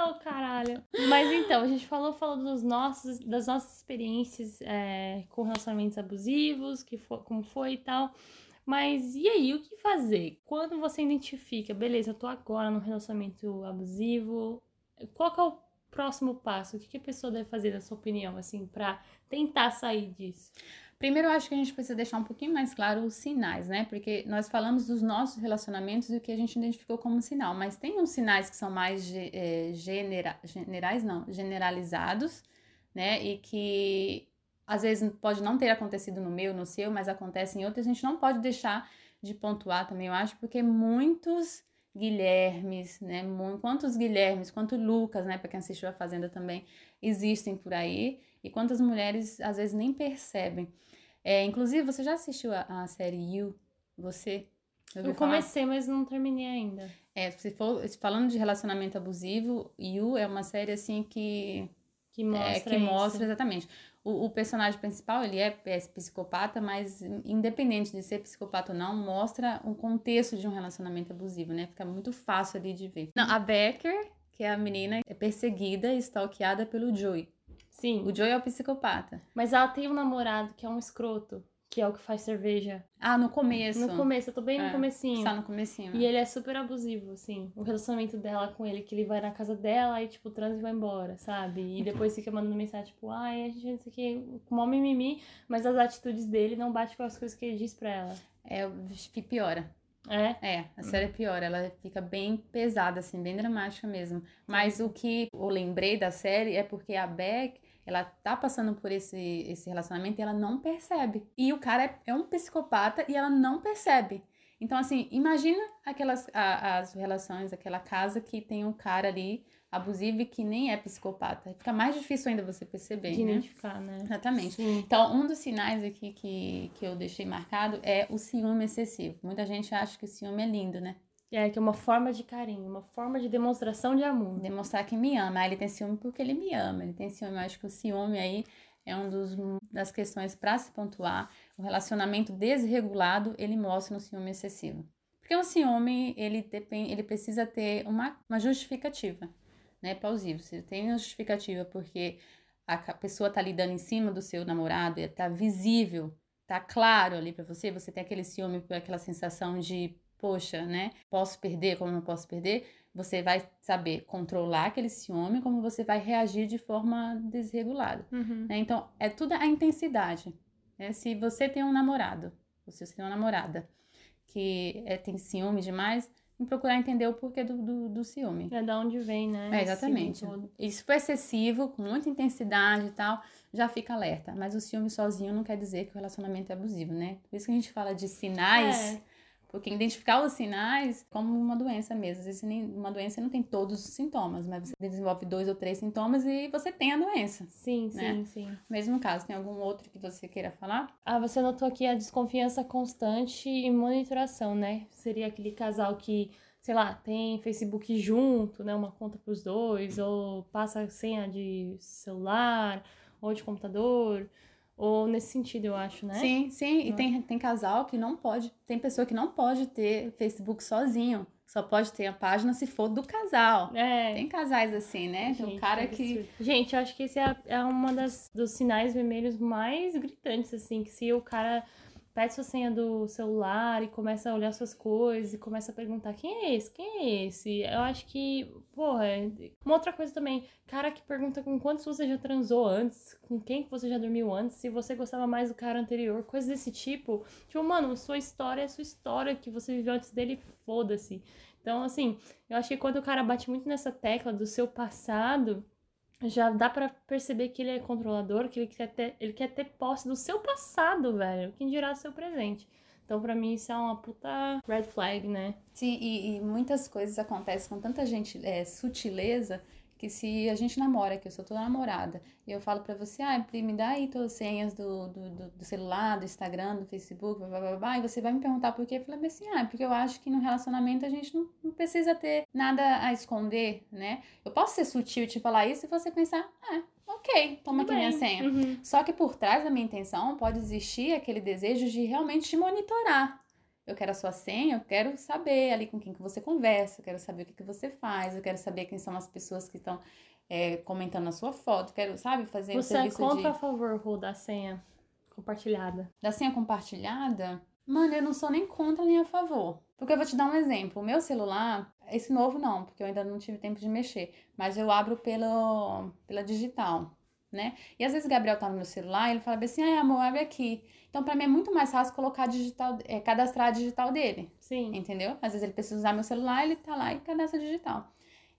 O caralho. Mas então, a gente falou, falou dos nossos, das nossas experiências é, com relacionamentos abusivos, que fo- como foi e tal. Mas e aí, o que fazer? Quando você identifica, beleza, eu tô agora num relacionamento abusivo, qual que é o próximo passo? O que, que a pessoa deve fazer, na sua opinião, assim, pra tentar sair disso? Primeiro, eu acho que a gente precisa deixar um pouquinho mais claro os sinais, né? Porque nós falamos dos nossos relacionamentos e o que a gente identificou como sinal, mas tem uns sinais que são mais é, genera, generais, não, generalizados, né? E que às vezes pode não ter acontecido no meu, no seu, mas acontece em outros. A gente não pode deixar de pontuar também, eu acho, porque muitos Guilhermes, né? Quantos Guilhermes, quanto Lucas, né? Para quem assistiu a Fazenda também, existem por aí. E quantas mulheres às vezes nem percebem. É, inclusive, você já assistiu a, a série You? Você? Eu comecei, falar? mas não terminei ainda. É, se for falando de relacionamento abusivo, You é uma série assim que que mostra, é, que mostra exatamente. O, o, personagem principal ele é, é psicopata, mas independente de ser psicopata ou não, mostra um contexto de um relacionamento abusivo, né? Fica muito fácil ali de ver. Não, a Becker, que é a menina, é perseguida e stalkeada pelo Joey. Sim. O Joey é o psicopata. Mas ela tem um namorado que é um escroto, que é o que faz cerveja. Ah, no começo. No começo, eu tô bem é, no comecinho. Tá no comecinho. E ele é super abusivo, assim. O relacionamento dela com ele, que ele vai na casa dela e, tipo, transa e vai embora, sabe? E depois fica mandando mensagem, tipo, ai, a gente não sei o que, com mó mimimi, mas as atitudes dele não batem com as coisas que ele diz pra ela. É, piora. É? É, a série é pior, ela fica bem pesada, assim, bem dramática mesmo. Mas o que eu lembrei da série é porque a Beck, ela tá passando por esse, esse relacionamento e ela não percebe. E o cara é, é um psicopata e ela não percebe. Então, assim, imagina aquelas a, as relações, aquela casa que tem um cara ali abusivo e que nem é psicopata. Fica mais difícil ainda você perceber, De né? identificar, né? Exatamente. Sim. Então, um dos sinais aqui que, que eu deixei marcado é o ciúme excessivo. Muita gente acha que o ciúme é lindo, né? É, que é uma forma de carinho, uma forma de demonstração de amor. Demonstrar que me ama. Ah, ele tem ciúme porque ele me ama. Ele tem ciúme. Eu acho que o ciúme aí é uma das questões para se pontuar. O relacionamento desregulado, ele mostra no ciúme excessivo. Porque o ciúme, ele, ele precisa ter uma, uma justificativa, né? Plausível. Você tem uma justificativa porque a pessoa tá lidando em cima do seu namorado, tá visível, tá claro ali para você, você tem aquele ciúme, aquela sensação de poxa, né? Posso perder, como não posso perder? Você vai saber controlar aquele ciúme, como você vai reagir de forma desregulada. Uhum. Né? Então, é tudo a intensidade. Né? Se você tem um namorado, ou se você tem uma namorada que é, tem ciúme demais, em procurar entender o porquê do, do, do ciúme. É da onde vem, né? É, exatamente. Isso foi excessivo, com muita intensidade e tal, já fica alerta. Mas o ciúme sozinho não quer dizer que o relacionamento é abusivo, né? Por isso que a gente fala de sinais. É porque identificar os sinais como uma doença mesmo. Às vezes uma doença não tem todos os sintomas, mas você desenvolve dois ou três sintomas e você tem a doença. Sim, né? sim, sim. Mesmo caso, tem algum outro que você queira falar? Ah, você notou aqui a desconfiança constante e monitoração, né? Seria aquele casal que sei lá, tem Facebook junto, né? Uma conta para os dois, ou passa senha de celular ou de computador. Ou nesse sentido, eu acho, né? Sim, sim. E tem, tem casal que não pode. Tem pessoa que não pode ter Facebook sozinho. Só pode ter a página se for do casal. É. Tem casais assim, né? Gente, tem um cara que. Gente, eu acho que esse é, é das dos sinais vermelhos mais gritantes, assim, que se o cara pede sua senha do celular e começa a olhar suas coisas e começa a perguntar quem é esse, quem é esse. Eu acho que, porra, é... uma outra coisa também, cara que pergunta com quantos você já transou antes, com quem que você já dormiu antes, se você gostava mais do cara anterior, coisas desse tipo. Tipo, mano, sua história é sua história, que você viveu antes dele, foda-se. Então, assim, eu acho que quando o cara bate muito nessa tecla do seu passado, já dá para perceber que ele é controlador, que ele quer ter, ele quer ter posse do seu passado, velho. Quem dirá do seu presente. Então, para mim, isso é uma puta red flag, né? Sim, e, e muitas coisas acontecem com tanta gente, é, sutileza, que se a gente namora, que eu sou tua namorada, e eu falo para você, ah, me dá aí tuas senhas do, do, do, celular, do Instagram, do Facebook, blá, blá, blá, e você vai me perguntar por quê? Eu falei assim, ah, porque eu acho que no relacionamento a gente não, não precisa ter nada a esconder, né? Eu posso ser sutil e te falar isso e você pensar, ah, ok, toma Tudo aqui bem. minha senha. Uhum. Só que por trás da minha intenção pode existir aquele desejo de realmente te monitorar, eu quero a sua senha, eu quero saber ali com quem que você conversa, eu quero saber o que, que você faz, eu quero saber quem são as pessoas que estão é, comentando na sua foto, quero, sabe, fazer você um serviço é contra de... a favor, Rô, da senha compartilhada? Da senha compartilhada? Mano, eu não sou nem contra nem a favor. Porque eu vou te dar um exemplo. O meu celular, esse novo não, porque eu ainda não tive tempo de mexer, mas eu abro pelo, pela digital né? E às vezes o Gabriel tá no meu celular, ele fala assim, ai amor, abre aqui. Então para mim é muito mais fácil colocar digital, é, cadastrar a digital dele. Sim. Entendeu? Às vezes ele precisa usar meu celular, ele tá lá e cadastra digital.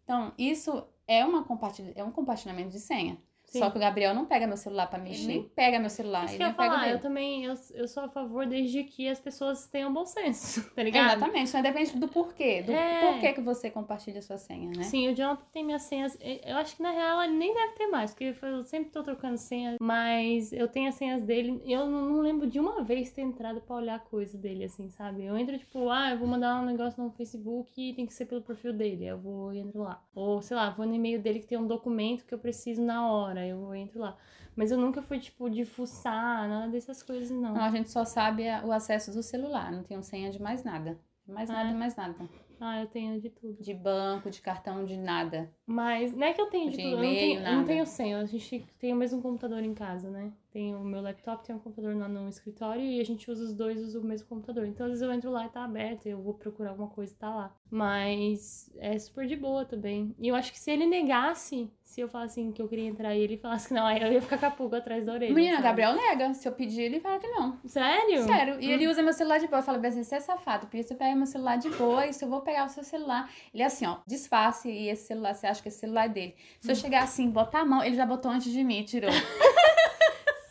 Então, isso é, uma compartilha, é um compartilhamento de senha. Sim. Só que o Gabriel não pega meu celular pra mexer, nem pega meu celular. Isso ele que eu falar, dele. eu também, eu, eu sou a favor desde que as pessoas tenham bom senso, tá ligado? Exatamente, então depende do porquê, do É. porquê que você compartilha a sua senha, né? Sim, o Jonathan tem minhas senhas. Eu acho que na real ele nem deve ter mais, porque eu sempre tô trocando senha, mas eu tenho as senhas dele. Eu não, lembro de uma vez ter entrado pra olhar a coisa dele, assim, sabe? Eu entro tipo, ah, eu vou mandar um negócio no Facebook e tem que ser pelo perfil dele. Eu vou entro lá. Ou, sei lá, vou no e-mail dele que tem um documento que eu preciso na hora. Eu vou e entro lá. Mas eu nunca fui, tipo, de fuçar, nada dessas coisas, não. Não, a gente só sabe o acesso do celular, não tem senha de mais nada. Mais nada, É. mais nada. Ah, eu tenho de tudo. De banco, de cartão, de nada. Mas não é que eu tenho de, De tudo, eu não tenho, eu não tenho senha. A gente tem o mesmo computador em casa, né? Tem o meu laptop, tem um computador lá no escritório e a gente usa os dois, usa o mesmo computador. Então às vezes eu entro lá e tá aberto, eu vou procurar alguma coisa e tá lá. Mas é super de boa também. E eu acho que se ele negasse, se eu falasse assim que eu queria entrar e ele falasse que não, aí eu ia ficar com a pulga atrás da orelha. Menina, sabe? Gabriel nega. Se eu pedir, ele fala que não. Sério? Sério. E ele usa meu celular de boa. Eu falo assim, você é safado, porque você pega meu celular de boa e se eu vou pegar o seu celular. Ele é assim, ó, disfarce e esse celular, você acha que esse celular é dele. Se eu chegar assim, botar a mão, ele já botou antes de mim, tirou.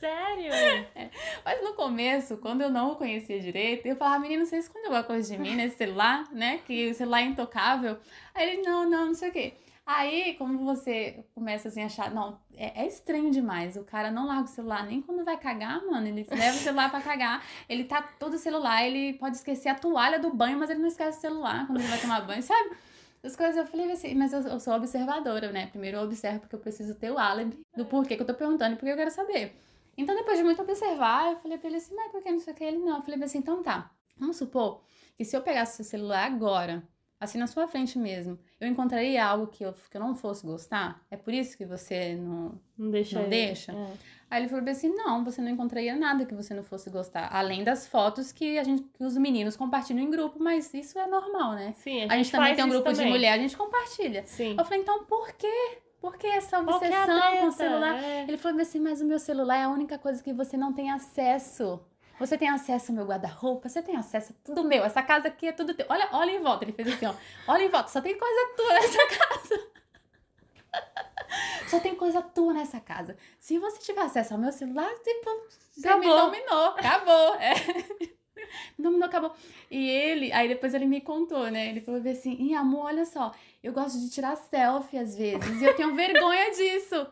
Sério? Mas no começo, quando eu não o conhecia direito, eu falava, menino, você esconde alguma coisa de mim nesse celular, né? Que o celular é intocável. Aí ele, não, não, não sei o quê. Aí, como você começa assim a achar, não, é, é estranho demais. O cara não larga o celular nem quando vai cagar, mano. Ele leva o celular pra cagar. Ele tá todo celular, ele pode esquecer a toalha do banho, mas ele não esquece o celular quando ele vai tomar banho, sabe? As coisas eu falei assim, mas eu, eu sou observadora, né? Primeiro eu observo porque eu preciso ter o álibi do porquê que eu tô perguntando e porque eu quero saber. Então, depois de muito observar, eu falei pra ele assim, mas por que não sei o que? Ele não. Eu falei assim, então tá. Vamos supor que se eu pegasse seu celular agora, assim na sua frente mesmo, eu encontraria algo que eu, que eu não fosse gostar? É por isso que você não. Não deixa Não deixa? É. Aí ele falou assim: não, você não encontraria nada que você não fosse gostar. Além das fotos que a gente, que os meninos compartilham em grupo, mas isso é normal, né? Sim, A gente também faz tem um grupo de também. mulher, a gente compartilha. Sim. Eu falei, então por quê? Por que essa que é obsessão com o celular? É. Ele falou assim, mas o meu celular é a única coisa que você não tem acesso. Você tem acesso ao meu guarda-roupa, você tem acesso a tudo meu. Essa casa aqui é tudo teu. Olha, olha em volta. Ele fez assim, ó. Olha em volta, só tem coisa tua nessa casa. Só tem coisa tua nessa casa. Se você tiver acesso ao meu celular, tipo, você me Acabou. dominou. Acabou. É. Dominou, acabou. E ele, aí depois ele me contou, né? Ele falou assim: Ih, amor, olha só, eu gosto de tirar selfie às vezes e eu tenho vergonha disso.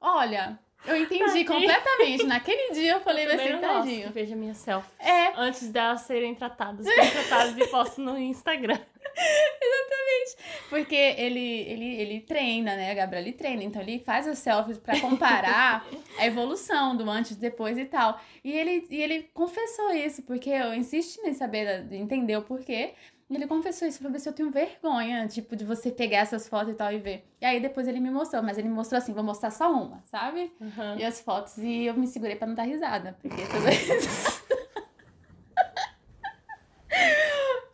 Olha, eu entendi completamente. Naquele dia eu falei não gosto tadinho. veja minha selfie. É, Antes delas serem tratadas, bem tratadas e posto no Instagram. porque ele, ele, ele treina, né, Gabriel? Ele treina, então ele faz as selfies pra comparar a evolução do antes depois e tal. E ele, e ele confessou isso, porque eu insisti em saber, de entender o porquê. E ele confessou isso, falou assim, eu tenho vergonha, tipo, de você pegar essas fotos e tal e ver. E aí depois ele me mostrou, mas ele me mostrou assim, vou mostrar só uma, sabe? Uhum. E as fotos, e eu me segurei pra não dar risada, porque se eu der risada...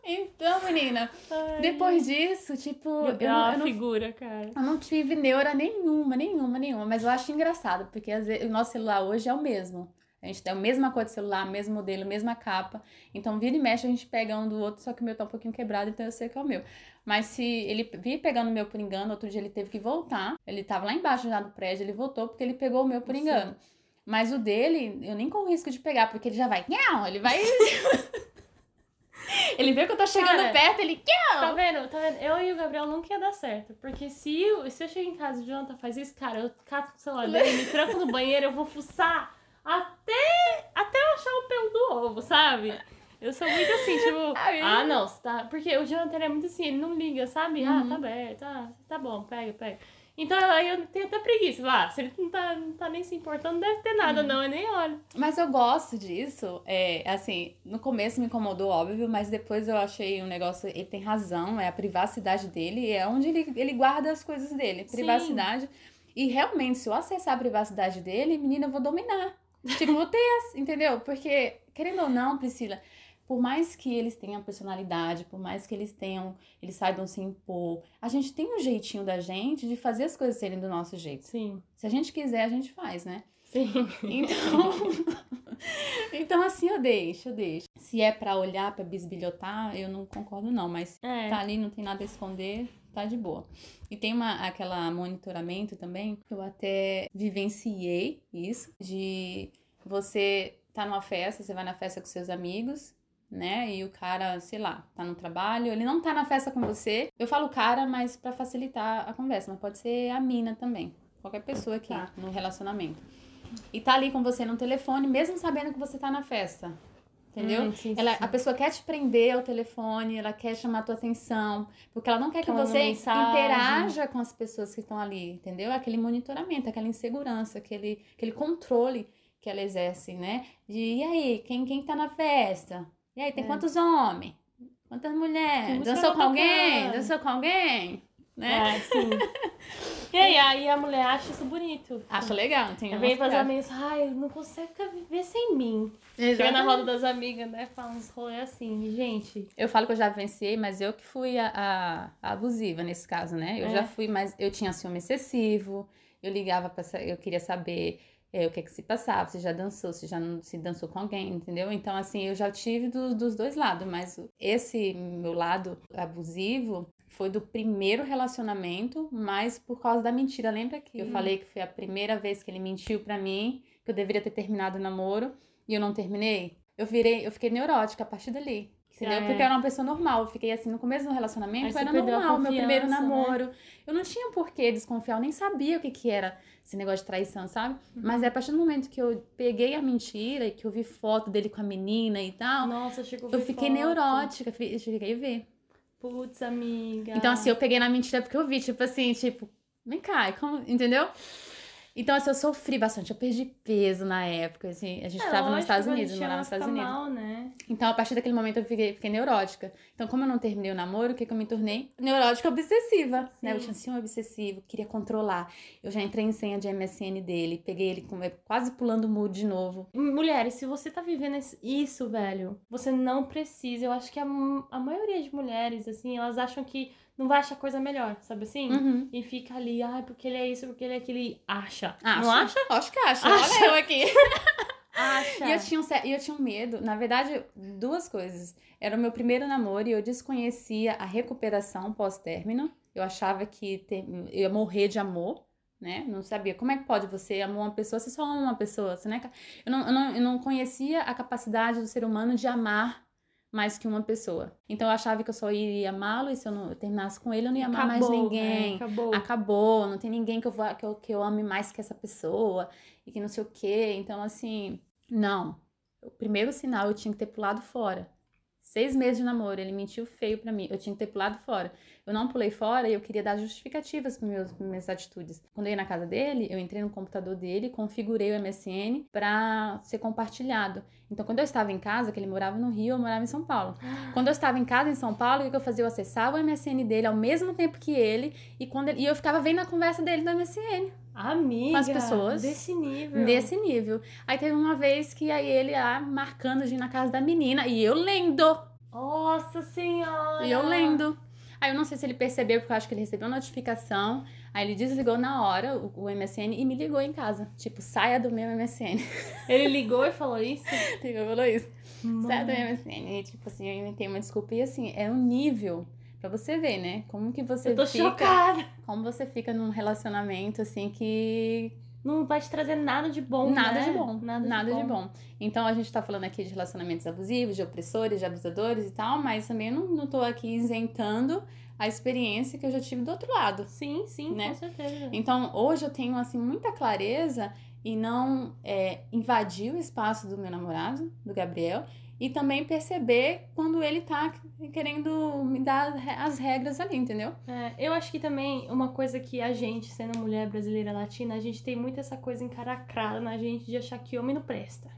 Então, menina, Ai, depois disso, tipo, eu, é não- eu não figura, cara. eu não tive neura nenhuma, nenhuma, nenhuma. Mas eu acho engraçado, porque às vezes, o nosso celular hoje é o mesmo. A gente tem a mesma cor de celular, mesmo modelo, mesma capa. Então, vira e mexe, a gente pega um do outro, só que o meu tá um pouquinho quebrado, então eu sei que é o meu. Mas se ele vir pegando o meu por engano, outro dia ele teve que voltar. Ele tava lá embaixo já do prédio, ele voltou porque ele pegou o meu por Sim. engano. Mas o dele, eu nem corro risco de pegar, porque ele já vai. Nhau, ele vai. ele vê que eu tô chegando Cara, perto, ele. Tá vendo? Tá vendo? Eu e o Gabriel nunca ia dar certo. Porque se eu, se eu chego em casa e o Jonathan faz isso, cara, eu cato o celular dele, me tranco no banheiro, eu vou fuçar até, até eu achar o pelo do ovo, sabe? Eu sou muito assim, tipo, ah, não, tá. Porque o Jonathan é muito assim, ele não liga, sabe? Ah, Uhum. tá aberto, ah, tá bom, pega, pega. Então aí eu tenho até preguiça. lá se ele não tá, não tá nem se importando, não deve ter nada, Uhum. não, eu nem olho. Mas eu gosto disso. É, assim, no começo me incomodou, óbvio, mas depois eu achei um negócio. Ele tem razão, é a privacidade dele, é onde ele, ele guarda as coisas dele. Sim. Privacidade. E realmente, se eu acessar a privacidade dele, menina, eu vou dominar. Tipo, vou ter, as- entendeu? Porque, querendo ou não, Priscila, por mais que eles tenham personalidade, por mais que eles tenham, eles saibam se impor, a gente tem um jeitinho da gente de fazer as coisas serem do nosso jeito. Sim. Se a gente quiser, a gente faz, né? Sim. Então, então assim eu deixo, eu deixo. Se é para olhar, para bisbilhotar, eu não concordo não, mas É. tá ali, não tem nada a esconder, tá de boa. E tem uma aquela monitoramento também, eu até vivenciei isso de você tá numa festa, você vai na festa com seus amigos, né? E o cara, sei lá, tá no trabalho, ele não tá na festa com você. Eu falo cara, mas pra facilitar a conversa, mas pode ser a mina também. Qualquer pessoa aqui Tá. no relacionamento. E tá ali com você no telefone, mesmo sabendo que você tá na festa. Entendeu? Hum, sim, Ela, sim. a pessoa quer te prender ao telefone, ela quer chamar a tua atenção, porque ela não quer que mandando você mensagem. interaja com as pessoas que estão ali, entendeu? Aquele monitoramento, aquela insegurança, aquele, aquele controle que ela exerce, né? De, e aí, quem, quem tá na festa? E aí, tem É. quantos homens? Quantas mulheres? Dançou com alguém? Dançou com alguém? Né? É, sim. e aí, aí a mulher acha isso bonito. Acho legal, tem umas vem pras amigas, ai, não consegue ficar viver sem mim. Chega na Exatamente. roda das amigas, né? Fala uns rolês assim, gente. Eu falo que eu já vivenciei, mas eu que fui a, a- abusiva nesse caso, né? Eu É. já fui, mas eu tinha ciúme excessivo, eu ligava pra eu queria saber é, o que é que se passava, se já dançou, se já não se dançou com alguém, entendeu? Então, assim, eu já tive do- dos dois lados, mas esse meu lado abusivo foi do primeiro relacionamento, mas por causa da mentira. Lembra que eu Hum. falei que foi a primeira vez que ele mentiu pra mim, que eu deveria ter terminado o namoro e eu não terminei? Eu virei, eu fiquei neurótica a partir dali. Entendeu? É. Porque eu era uma pessoa normal. Eu fiquei assim, no começo do relacionamento, era normal, meu primeiro né? namoro. Eu não tinha por que desconfiar, eu nem sabia o que, que era esse negócio de traição, sabe? Uhum. Mas é a partir do momento que eu peguei a mentira e que eu vi foto dele com a menina e tal, Nossa, chegou eu fiquei foto. neurótica, eu cheguei a ver. Putz, amiga. Então, assim, eu peguei na mentira porque eu vi, tipo assim, tipo, vem cá, como- entendeu? Então, assim, eu sofri bastante, eu perdi peso na época, assim, a gente É, tava nos lógico, Estados a Unidos, morava nos Estados Unidos. mal, né? Então, a partir daquele momento, eu fiquei, fiquei neurótica. Então, como eu não terminei o namoro, o que, que eu me tornei? Neurótica obsessiva, né? Eu Sim. tinha ciúme obsessivo, queria controlar. Eu já entrei em senha de MSN dele, peguei ele com, quase pulando o muro de novo. Mulheres, se você tá vivendo isso, velho, você não precisa. Eu acho que a, a maioria de mulheres, assim, elas acham que não vai achar coisa melhor, sabe assim? Uhum. E fica ali, ai, porque ele é isso, porque ele é aquilo. e Acha. Acha? Não acha? Acho que acha. Acha. Olha eu aqui. Acha. E eu tinha, um, e eu tinha um medo, na verdade, duas coisas. Era o meu primeiro namoro e eu desconhecia a recuperação pós-término. Eu achava que ter- eu ia morrer de amor, né? Não sabia. Como é que pode você amar uma pessoa, você só ama uma pessoa, você não é eu, não, eu, não, eu não conhecia a capacidade do ser humano de amar mais que uma pessoa. Então eu achava que eu só iria amá-lo e se eu não eu terminasse com ele, eu não ia amar mais Acabou, ninguém é, acabou. acabou, não tem ninguém que eu, vá, que, eu, que eu ame mais que essa pessoa e que não sei o quê. Então, assim, não. O primeiro sinal eu tinha que ter pulado fora. Seis meses de namoro, ele mentiu feio pra mim. Eu tinha que ter pulado fora. Eu não pulei fora e eu queria dar justificativas para meus pra minhas atitudes. Quando eu ia na casa dele, eu entrei no computador dele, configurei o MSN pra ser compartilhado. Então, quando eu estava em casa, que ele morava no Rio, eu morava em São Paulo. Quando eu estava em casa em São Paulo, o que que eu fazia? Eu acessava o MSN dele ao mesmo tempo que ele e quando ele- e eu ficava vendo a conversa dele no MSN, Amiga. Com as pessoas Desse nível. desse nível. Aí teve uma vez que aí ele lá marcando de ir na casa da menina e eu lendo, Nossa senhora. e eu lendo. Aí eu não sei se ele percebeu, porque eu acho que ele recebeu notificação. Aí ele desligou na hora o, o MSN e me ligou em casa. Tipo, saia do meu MSN. Ele ligou e falou isso? Ele falou isso. Saia do Mano. MSN. E tipo assim, eu inventei uma desculpa. E assim, é um nível pra você ver, né? Como que você Eu tô fica. chocada. Como você fica num relacionamento assim que Não vai te trazer nada de bom, nada né? de bom, Nada, nada, de, bom. Então a gente tá falando aqui de relacionamentos abusivos, de opressores, de abusadores e tal, mas também não, não tô aqui isentando a experiência que eu já tive do outro lado. Sim, sim, Né? com certeza. Então hoje eu tenho assim muita clareza e não é, invadir o espaço do meu namorado, do Gabriel, e também perceber quando ele tá querendo me dar as regras ali, entendeu? É, eu acho que também uma coisa que a gente, sendo mulher brasileira latina, a gente tem muito essa coisa encaracrada na gente de achar que homem não presta.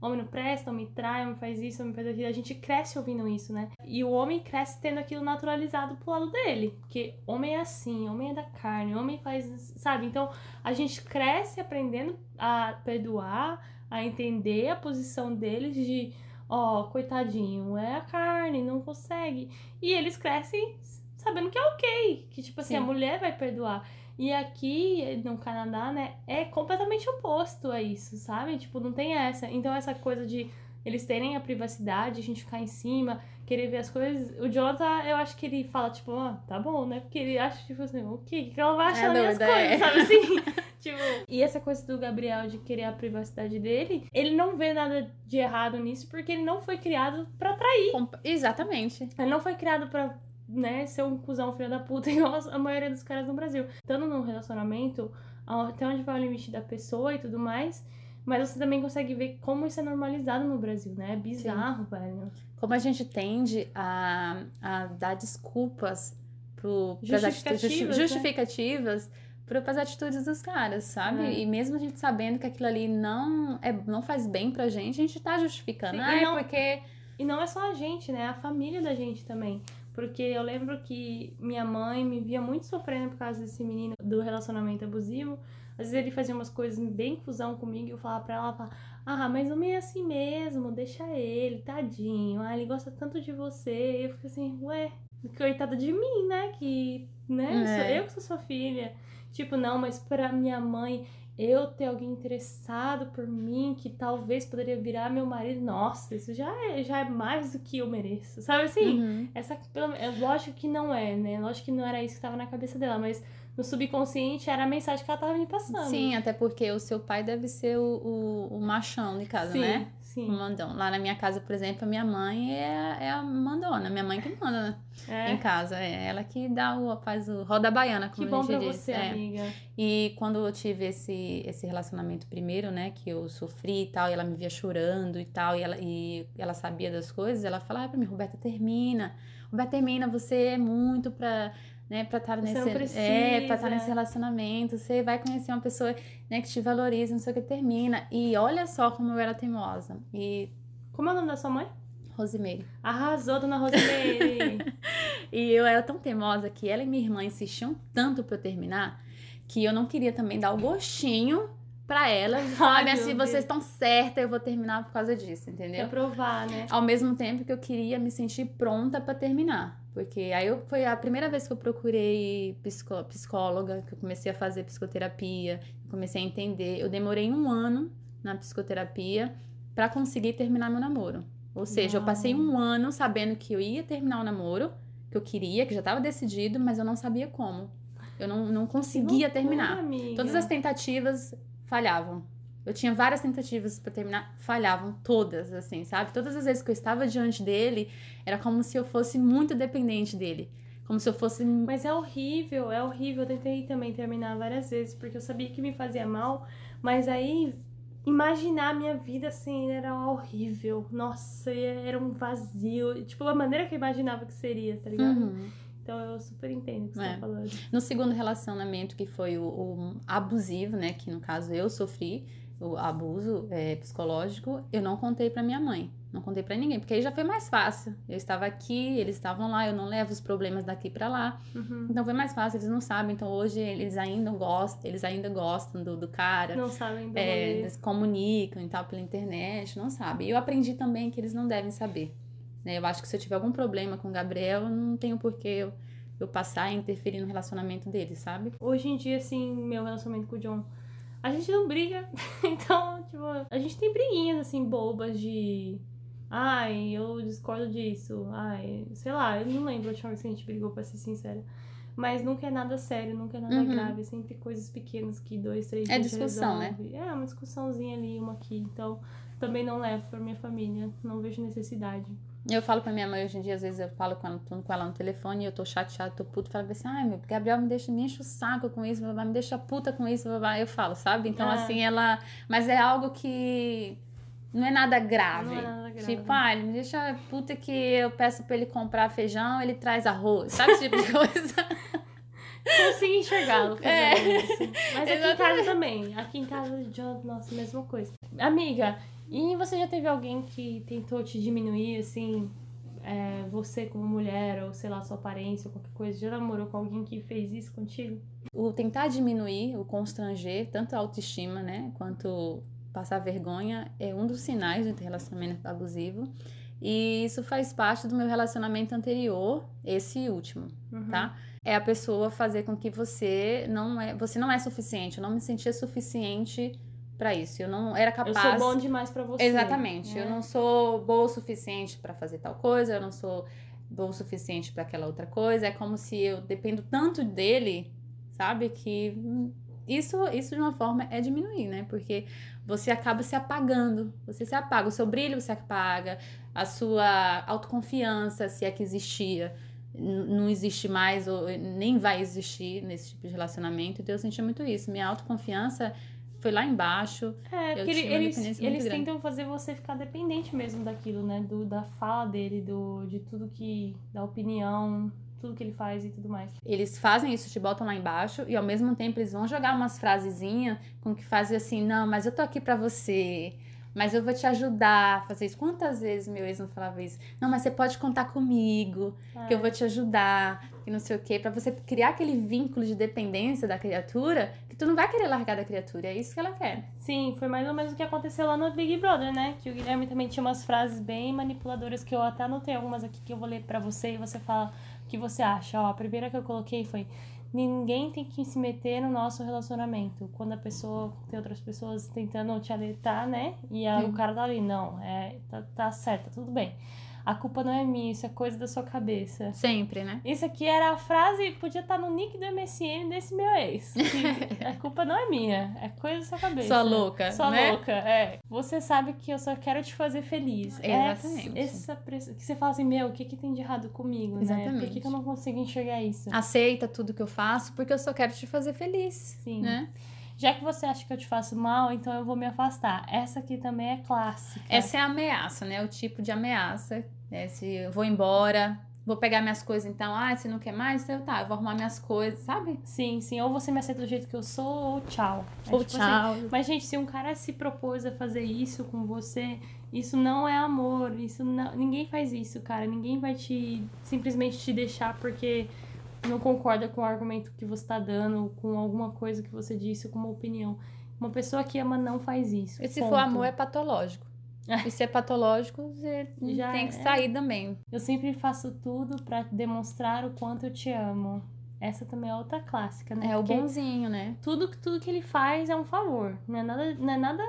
Homem não presta, homem trai, homem faz isso, homem faz aquilo. A gente cresce ouvindo isso, né? E o homem cresce tendo aquilo naturalizado pro lado dele. Porque homem é assim, homem é da carne, homem faz. Sabe? Então a gente cresce aprendendo a perdoar, a entender a posição deles de. Ó, oh, coitadinho, é a carne, não consegue. E eles crescem sabendo que é ok, que tipo assim, Sim. a mulher vai perdoar. E aqui no Canadá, né, é completamente oposto a isso, sabe? Tipo, não tem essa. Então, essa coisa de eles terem a privacidade, a gente ficar em cima, querer ver as coisas. O Jonathan, eu acho que ele fala, tipo, ah, tá bom, né? Porque ele acha, tipo assim, o quê? O que ela vai achar é das minhas coisas, é. sabe assim? tipo, e essa coisa do Gabriel de querer a privacidade dele, ele não vê nada de errado nisso, porque ele não foi criado para trair. Exatamente. Ele não foi criado para né, ser um cuzão filho da puta, igual a maioria dos caras no Brasil. Estando num relacionamento, até onde vai o limite da pessoa e tudo mais, mas você também consegue ver como isso é normalizado no Brasil, né? É bizarro, Sim. velho. Como a gente tende a, a dar desculpas pro, justificativas, justificativas né? para as atitudes dos caras, sabe? É. E mesmo a gente sabendo que aquilo ali não, é, não faz bem pra gente, a gente tá justificando. Sim, ah, é porque. E não é só a gente, né? A família da gente também. Porque eu lembro que minha mãe me via muito sofrendo por causa desse menino do relacionamento abusivo. Às vezes ele fazia umas coisas bem cuzão comigo e eu falava pra ela, falava, ah, mas o menino é assim mesmo, deixa ele, tadinho. Ah, ele gosta tanto de você. E eu fico assim, ué, coitada de mim, né? Que, né? É. Sou eu que sou sua filha. Tipo, não, mas pra minha mãe, eu ter alguém interessado por mim, que talvez poderia virar meu marido, nossa, isso já é, já é mais do que eu mereço. Sabe assim? Uhum. Essa, é lógico que não é, né? Lógico que não era isso que estava na cabeça dela, mas no subconsciente era a mensagem que ela estava me passando. Sim, até porque o seu pai deve ser o, o, o machão de casa, sim, né? Sim. O mandão. Lá na minha casa, por exemplo, a minha mãe é, é a mandona. Minha mãe que manda né? é. em casa. É ela que dá o, faz o roda baiana, como que a gente bom pra diz. Você, é. amiga. E quando eu tive esse, esse relacionamento primeiro, né, que eu sofri e tal, e ela me via chorando e tal, e ela, e ela sabia das coisas, ela falava pra mim, Roberta, termina. Roberta, termina, você é muito pra né, para estar nesse, é, para estar nesse relacionamento, você vai conhecer uma pessoa, né, que te valoriza, não sei o que termina. E olha só como eu era teimosa. E como é o nome da sua mãe? Rosemary. Arrasou, dona Rosemary. e eu era tão teimosa que ela e minha irmã insistiam tanto para eu terminar que eu não queria também dar o gostinho para elas e falar, assim, vocês estão certas, eu vou terminar por causa disso, entendeu? Provar, né? Ao mesmo tempo que eu queria me sentir pronta para terminar. Porque aí eu, foi a primeira vez que eu procurei psicó, psicóloga, que eu comecei a fazer psicoterapia, comecei a entender. Eu demorei um ano na psicoterapia para conseguir terminar meu namoro. Ou seja, Uau. eu passei um ano sabendo que eu ia terminar o namoro, que eu queria, que já estava decidido, mas eu não sabia como. Eu não, não conseguia loucura, terminar. Amiga. Todas as tentativas falhavam. Eu tinha várias tentativas para terminar, falhavam todas, assim, sabe? Todas as vezes que eu estava diante dele, era como se eu fosse muito dependente dele. Como se eu fosse. Mas é horrível, é horrível. Eu tentei também terminar várias vezes, porque eu sabia que me fazia mal, mas aí imaginar a minha vida assim era horrível. Nossa, era um vazio. Tipo, a maneira que eu imaginava que seria, tá ligado? Uhum. Então eu super entendo o que você é. tá falando. No segundo relacionamento, que foi o, o abusivo, né? Que no caso eu sofri o abuso é, psicológico, eu não contei para minha mãe. Não contei para ninguém, porque aí já foi mais fácil. Eu estava aqui, eles estavam lá, eu não levo os problemas daqui para lá. Uhum. Então foi mais fácil, eles não sabem. Então hoje eles ainda gostam, eles ainda gostam do, do cara. Não sabem do é, Eles comunicam e tal pela internet, não sabem. E eu aprendi também que eles não devem saber. Né? Eu acho que se eu tiver algum problema com o Gabriel, não tenho porquê eu, eu passar e interferir no relacionamento dele, sabe? Hoje em dia, assim, meu relacionamento com o John a gente não briga. então, tipo, a gente tem briguinhas assim, bobas de. Ai, eu discordo disso. Ai, sei lá, eu não lembro a última vez que a gente brigou, pra ser sincera. Mas nunca é nada sério, nunca é nada uhum. grave. Sempre coisas pequenas que dois, três É discussão, né? resolve. né? É, uma discussãozinha ali, uma aqui. Então, também não levo pra minha família. Não vejo necessidade. Eu falo pra minha mãe hoje em dia, às vezes eu falo com ela, com ela no telefone e eu tô chateada, tô puto, falo assim, ai, meu, Gabriel me deixa, me enche o saco com isso, babá, me deixa puta com isso, babá. Eu falo, sabe? Então, é. assim, ela. Mas é algo que não é nada grave. Não é nada grave. Tipo, ah, ele me deixa puta que eu peço pra ele comprar feijão, ele traz arroz, sabe esse tipo de coisa? consigo enxergá-lo fazendo é. isso. Mas aqui em casa também. Aqui em casa, nossa, mesma coisa. Amiga, e você já teve alguém que tentou te diminuir, assim, é, você como mulher, ou sei lá, sua aparência, ou qualquer coisa? Já namorou com alguém que fez isso contigo? O tentar diminuir, o constranger, tanto a autoestima, né, quanto passar vergonha é um dos sinais de relacionamento abusivo. E isso faz parte do meu relacionamento anterior, esse último, Uhum. tá? É a pessoa fazer com que você não é, você não é suficiente. Eu não me sentia suficiente pra isso. Eu não era Eu capaz. sou bom demais pra você. Exatamente. né? Eu não sou boa o suficiente pra fazer tal coisa, eu não sou boa o suficiente pra aquela outra coisa. É como se eu dependo tanto dele, sabe? Que isso, isso de uma forma é diminuir, né? Porque você acaba se apagando. Você se apaga. O seu brilho você apaga. A sua autoconfiança, se é que existia, não existe mais ou nem vai existir nesse tipo de relacionamento. Então eu senti muito isso. Minha autoconfiança foi lá embaixo. É, porque ele- eles, eles tentam fazer você ficar dependente mesmo daquilo, né? Do, da fala dele, do, de tudo que. da opinião, tudo que ele faz e tudo mais. Eles fazem isso, te botam lá embaixo e ao mesmo tempo eles vão jogar umas frasezinhas com que fazem assim, não, mas eu tô aqui pra você. Mas eu vou te ajudar a fazer isso. Quantas vezes meu ex não falava isso? Não, mas você pode contar comigo, que eu vou te ajudar, que não sei o quê, Pra você criar aquele vínculo de dependência da criatura, que tu não vai querer largar da criatura, é isso que ela quer. Sim, foi mais ou menos o que aconteceu lá no Big Brother, né? Que o Guilherme também tinha umas frases bem manipuladoras que eu até anotei algumas aqui que eu vou ler pra você e você fala o que você acha. Ó, a primeira que eu coloquei foi: ninguém tem que se meter no nosso relacionamento. Quando a pessoa tem outras pessoas tentando te alertar, né? E a- Hum. o cara tá ali, não, é, tá, tá certo, tá tudo bem. A culpa não é minha, isso é coisa da sua cabeça. Sempre, né? Isso aqui era a frase, podia estar no nick do MSN desse meu ex. A culpa não é minha, é coisa da sua cabeça. Sua louca, Sua né? louca, é. Você sabe que eu só quero te fazer feliz. Exatamente. É essa press- que você fala assim, meu, o que que tem de errado comigo, né? Por Exatamente. que, que eu não consigo enxergar isso? Aceita tudo que eu faço, porque eu só quero te fazer feliz, Sim. né? Já que você acha que eu te faço mal, então eu vou me afastar. Essa aqui também é clássica. Essa é a ameaça, né? O tipo de ameaça. né? Se eu vou embora, vou pegar minhas coisas, então, ah, você não quer mais? Então tá, eu vou arrumar minhas coisas, sabe? Sim, sim. Ou você me aceita do jeito que eu sou, ou tchau. É Ou tipo assim, tchau. Mas, gente, se um cara se propôs a fazer isso com você, isso não é amor. Isso não... Ninguém faz isso, cara. Ninguém vai te simplesmente te deixar porque não concorda com o argumento que você tá dando, com alguma coisa que você disse, com uma opinião. Uma pessoa que ama não faz isso. E se for amor, é patológico. E se é patológico, você Já tem que é. sair também. Eu sempre faço tudo pra demonstrar o quanto eu te amo. Essa também é outra clássica, né? É o Porque bonzinho, né? tudo, tudo que ele faz é um favor. Não é nada, não é nada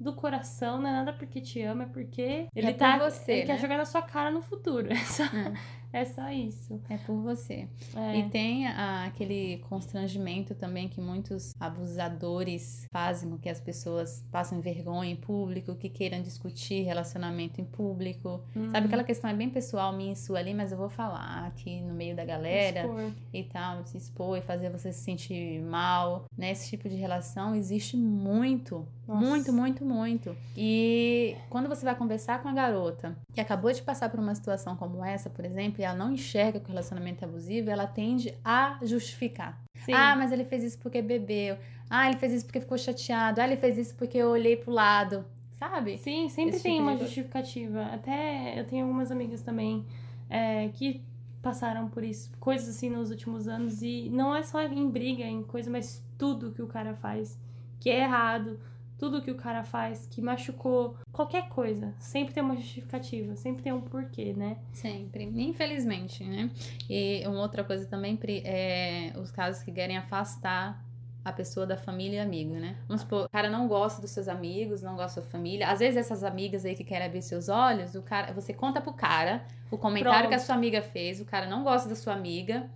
do coração, não é nada porque te ama, é porque ele por tá. você, ele né? quer jogar na sua cara no futuro. É só, É. é só isso. É por você. É. E tem a- aquele constrangimento também que muitos abusadores fazem com que as pessoas passem vergonha em público, que queiram discutir relacionamento em público. Hum, Sabe aquela questão é bem pessoal, minha e sua ali, mas eu vou falar aqui no meio da galera expor. e tal, se expor e fazer você se sentir mal, né? Esse tipo de relação existe muito, Nossa. muito, muito, muito. E quando você vai conversar com a garota que acabou de passar por uma situação como essa, por exemplo, e ela não enxerga que o relacionamento é abusivo, ela tende a justificar. Sim. Ah, mas ele fez isso porque bebeu. Ah, ele fez isso porque ficou chateado. Ah, ele fez isso porque eu olhei pro lado. Sabe? Sim, sempre Esse tem tipo uma justificativa. Até eu tenho algumas amigas também é, que passaram por isso, coisas assim nos últimos anos. E não é só em briga, em coisa, mas tudo que o cara faz que é errado, tudo que o cara faz que machucou, qualquer coisa. Sempre tem uma justificativa, sempre tem um porquê, né? Sempre, infelizmente, né? E uma outra coisa também Pri, é os casos que querem afastar a pessoa da família e amigo, né? Vamos supor, o cara não gosta dos seus amigos, não gosta da sua família. Às vezes essas amigas aí que querem abrir seus olhos, o cara, você conta pro cara o comentário Pronto. que a sua amiga fez, o cara não gosta da sua amiga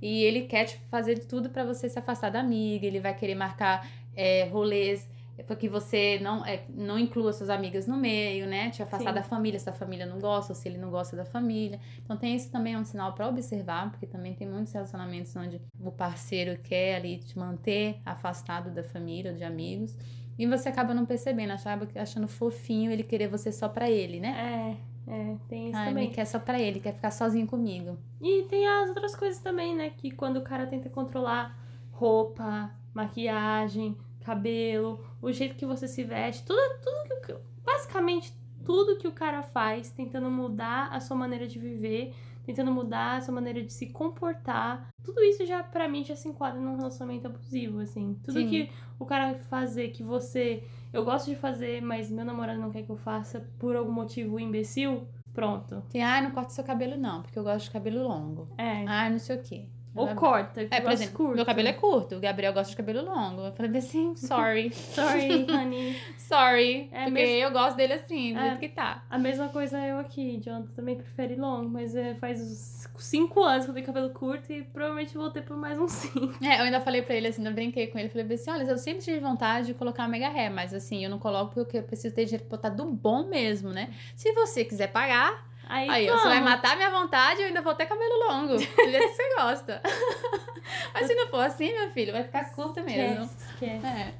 e ele quer te fazer de tudo pra você se afastar da amiga, ele vai querer marcar é, rolês porque você não, é, não inclua suas amigas no meio, né? Te afastar Sim. da família, se a família não gosta, ou se ele não gosta da família. Então tem isso também é um sinal para observar, porque também tem muitos relacionamentos onde o parceiro quer ali te manter afastado da família ou de amigos. E você acaba não percebendo, acaba achando fofinho ele querer você só pra ele, né? É, é, tem isso Ai, também. me quer só pra ele, quer ficar sozinho comigo. E tem as outras coisas também, né? Que quando o cara tenta controlar roupa, maquiagem, cabelo, o jeito que você se veste, tudo, tudo que. Basicamente, tudo que o cara faz, tentando mudar a sua maneira de viver, tentando mudar a sua maneira de se comportar. Tudo isso já, pra mim, já se enquadra num relacionamento abusivo, assim. Tudo Sim. que o cara fazer que você. Eu gosto de fazer, mas meu namorado não quer que eu faça por algum motivo imbecil. Pronto. Assim, ai, não corta seu cabelo não, porque eu gosto de cabelo longo. É. Ai, não sei o quê. Ou corta. É, por exemplo, curto. meu cabelo é curto, o Gabriel gosta de cabelo longo. Eu falei assim, sorry. Sorry, honey. sorry. É porque mesmo- eu gosto dele assim, do É. jeito que tá. A mesma coisa eu aqui. Jonathan também prefere longo, mas é, faz uns cinco anos que eu tenho cabelo curto e provavelmente vou ter por mais uns cinco. É, eu ainda falei pra ele assim, eu brinquei com ele, falei assim, olha, eu sempre tive vontade de colocar mega hair, mas assim, eu não coloco porque eu preciso ter dinheiro pra botar do bom mesmo, né? Se você quiser pagar, Aí, aí você vai matar a minha vontade e eu ainda vou ter cabelo longo, do jeito que você gosta. mas se não for assim, meu filho, vai ficar curto mesmo. Esquece, esquece. É.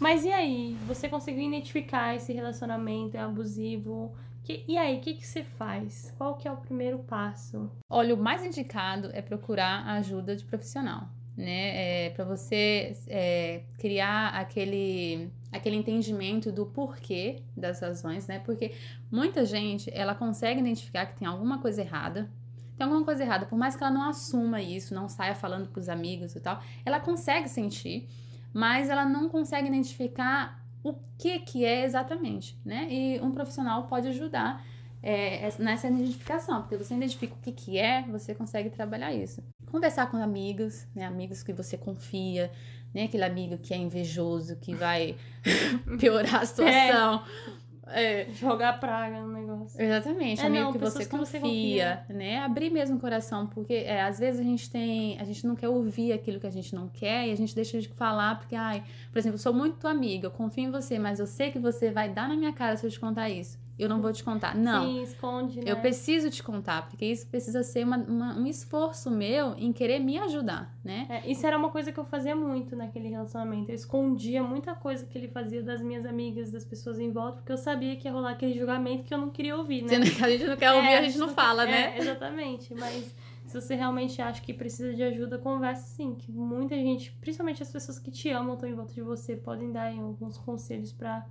Mas e aí? Você conseguiu identificar esse relacionamento é abusivo? Que- e aí, o que, que você faz? Qual que é o primeiro passo? Olha, o mais indicado é procurar a ajuda de profissional, né? É, para você é, criar aquele, aquele entendimento do porquê das razões, né? Porque muita gente, ela consegue identificar que tem alguma coisa errada, tem alguma coisa errada, por mais que ela não assuma isso, não saia falando pros amigos e tal, ela consegue sentir, mas ela não consegue identificar o que que é exatamente, né? E um profissional pode ajudar é, essa- nessa identificação, porque você identifica o que, que é, você consegue trabalhar isso. Conversar com amigos, né? Amigos que você confia, né? Aquele amigo que é invejoso, que vai piorar a situação. É, Jogar praga no negócio. Exatamente, É, amigo não, que você, pessoas que confia, você né? Abrir mesmo o coração, porque é, às vezes a gente tem, a gente não quer ouvir aquilo que a gente não quer e a gente deixa de falar porque, ai, por exemplo, eu sou muito tua amiga, eu confio em você, mas eu sei que você vai dar na minha cara se eu te contar isso. Eu não vou te contar. Não. Sim, esconde, né? Eu preciso te contar, porque isso precisa ser uma- uma- um esforço meu em querer me ajudar, né? É, isso era uma coisa que eu fazia muito naquele relacionamento. Eu escondia muita coisa que ele fazia das minhas amigas, das pessoas em volta, porque eu sabia que ia rolar aquele julgamento que eu não queria ouvir, né? Sendo que a gente não quer ouvir, É, a gente não fala, né? É, exatamente. Mas se você realmente acha que precisa de ajuda, conversa sim. Que muita gente, principalmente as pessoas que te amam, estão em volta de você, podem dar aí alguns conselhos pra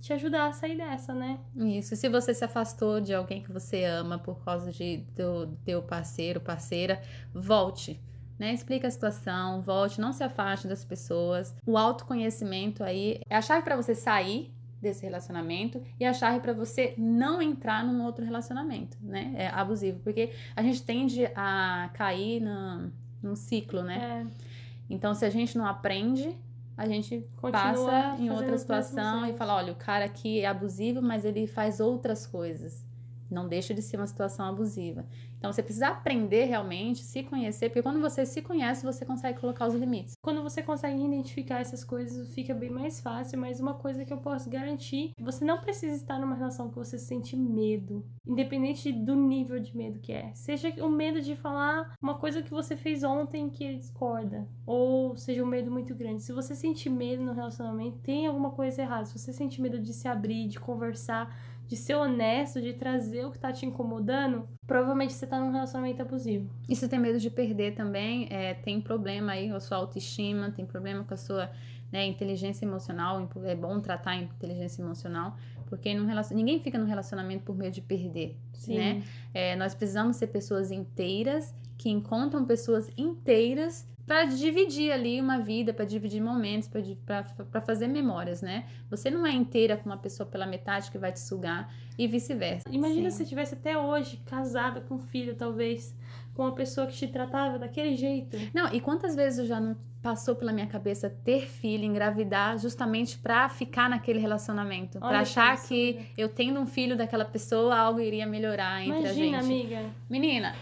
te ajudar a sair dessa, né? Isso. Se você se afastou de alguém que você ama por causa de do teu parceiro, parceira, volte. Né? Explica a situação, volte, não se afaste das pessoas. O autoconhecimento aí é a chave para você sair desse relacionamento e a chave para você não entrar num outro relacionamento, né? É abusivo, porque a gente tende a cair na, num ciclo, né? É, Então, se a gente não aprende, a gente Continua passa em outra situação e fala: olha, o cara aqui é abusivo, mas ele faz outras coisas. Não deixa de ser uma situação abusiva. Então, você precisa aprender realmente, se conhecer, porque quando você se conhece, você consegue colocar os limites. Quando você consegue identificar essas coisas, fica bem mais fácil. Mas uma coisa que eu posso garantir: você não precisa estar numa relação que você sente medo, independente do nível de medo que é. Seja o medo de falar uma coisa que você fez ontem que discorda, ou seja um medo muito grande. Se você sentir medo no relacionamento, tem alguma coisa errada. Se você sente medo de se abrir, de conversar, de ser honesto, de trazer o que tá te incomodando, provavelmente você tá num relacionamento abusivo. E se tem medo de perder também, é, tem problema aí com a sua autoestima, tem problema com a sua né, inteligência emocional. É bom tratar a inteligência emocional, porque ninguém fica num relacionamento por medo de perder. Sim. né? É, nós precisamos ser pessoas inteiras que encontram pessoas inteiras para dividir ali uma vida, para dividir momentos, para fazer memórias, né? Você não é inteira com uma pessoa pela metade que vai te sugar e vice-versa. Imagina Sim. se você tivesse até hoje casada com um filho, talvez, com uma pessoa que te tratava daquele jeito. Não, e quantas vezes eu já não passou pela minha cabeça ter filho, engravidar, justamente pra ficar naquele relacionamento, que achar absurdo. que eu tendo um filho daquela pessoa, algo iria melhorar entre Imagina, a gente. amiga. Menina,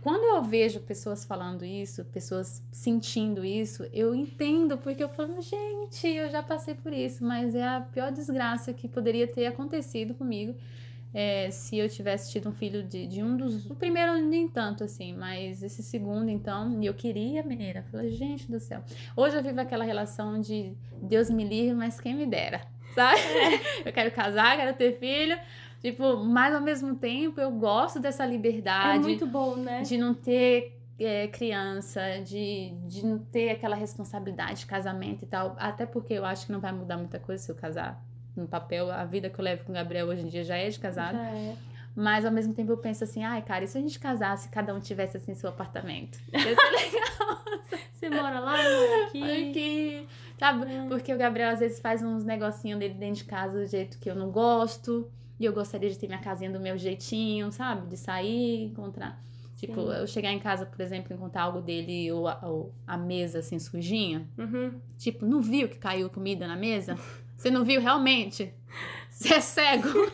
quando eu vejo pessoas falando isso, pessoas sentindo isso, eu entendo, porque eu falo, gente, eu já passei por isso, mas é a pior desgraça que poderia ter acontecido comigo é, se eu tivesse tido um filho de, de um dos. O primeiro, nem tanto assim, mas esse segundo, então, e eu queria, menina. Eu falei, gente do céu. Hoje eu vivo aquela relação de Deus me livre, mas quem me dera, sabe? Eu quero casar, quero ter filho. Tipo, mas ao mesmo tempo eu gosto dessa É liberdade muito bom, né? de não ter é, criança, de, de não ter aquela responsabilidade de casamento e tal. Até porque eu acho que não vai mudar muita coisa se eu casar. No papel, a vida que eu levo com o Gabriel hoje em dia já é de casado. Já é. Mas ao mesmo tempo eu penso assim, ai, cara, e se a gente casasse, cada um tivesse assim seu apartamento? Ia ser legal. Você mora lá, eu moro aqui. Aqui. Sabe? Hum. Porque o Gabriel às vezes faz uns negocinhos dele dentro de casa do jeito que eu não gosto. E eu gostaria de ter minha casinha do meu jeitinho, sabe? De sair, encontrar. Tipo, Sim. eu chegar em casa, por exemplo, encontrar algo dele ou a, ou a mesa assim sujinha. Uhum. Tipo, não viu que caiu comida na mesa? Você não viu realmente? Você é cego?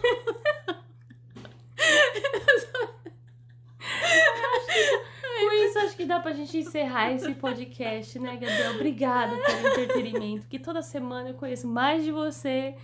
Com isso, acho que dá pra gente encerrar esse podcast, né, Gabriel? Obrigada pelo entretenimento, que toda semana eu conheço mais de você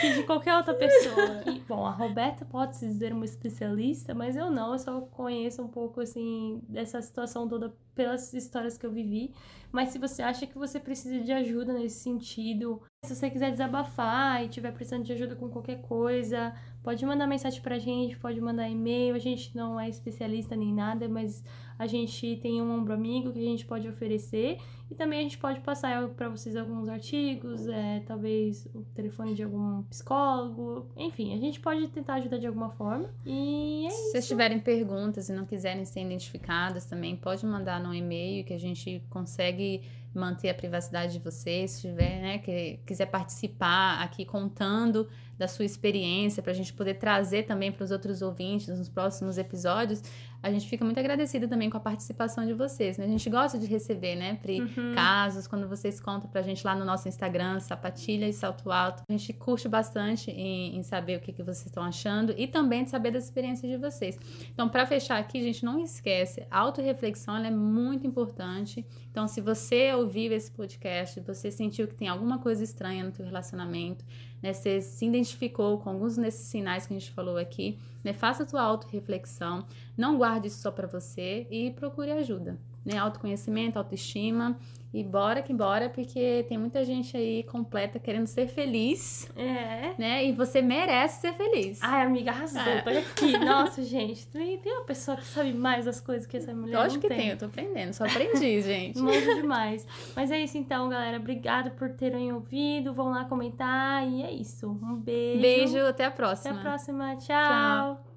que de qualquer outra pessoa. Bom, a Roberta pode se dizer uma especialista, mas eu não, eu só conheço um pouco, assim, dessa situação toda pelas histórias que eu vivi. Mas se você acha que você precisa de ajuda nesse sentido, se você quiser desabafar e tiver precisando de ajuda com qualquer coisa, pode mandar mensagem pra gente, pode mandar e-mail. A gente não é especialista nem nada, mas a gente tem um ombro amigo que a gente pode oferecer. E também a gente pode passar para vocês alguns artigos, é, talvez o telefone de algum psicólogo. Enfim, a gente pode tentar ajudar de alguma forma. E é Se isso. vocês tiverem perguntas e não quiserem ser identificadas também, pode mandar no e-mail que a gente consegue manter a privacidade de vocês. Se tiver, né, que quiser participar aqui contando da sua experiência para a gente poder trazer também para os outros ouvintes nos próximos episódios, a gente fica muito agradecida também com a participação de vocês. Né? A gente gosta de receber, né, Pri, Uhum. casos quando vocês contam pra gente lá no nosso Instagram, Sapatilha e Salto Alto. A gente curte bastante em, em saber o que, que vocês estão achando e também de saber das experiências de vocês. Então, para fechar aqui, gente, não esquece, a autorreflexão ela é muito importante. Então, se você ouviu esse podcast, você sentiu que tem alguma coisa estranha no teu relacionamento, né, você se identificou com alguns desses sinais que a gente falou aqui, né, faça a tua autorreflexão, não guarde isso só para você e procure ajuda. Né, autoconhecimento, autoestima e bora que bora, porque tem muita gente aí completa querendo ser feliz, É. né? E você merece ser feliz. Ai, amiga, arrasou. É. Tô aqui. Nossa, gente, tem, tem uma pessoa que sabe mais das coisas que essa mulher Lógico não que tem, eu tô aprendendo, só aprendi, gente. Manjo demais. Mas é isso então, galera. Obrigada por terem ouvido. Vão lá comentar. E é isso. Um beijo. Beijo, até a Até próxima. a próxima. Tchau.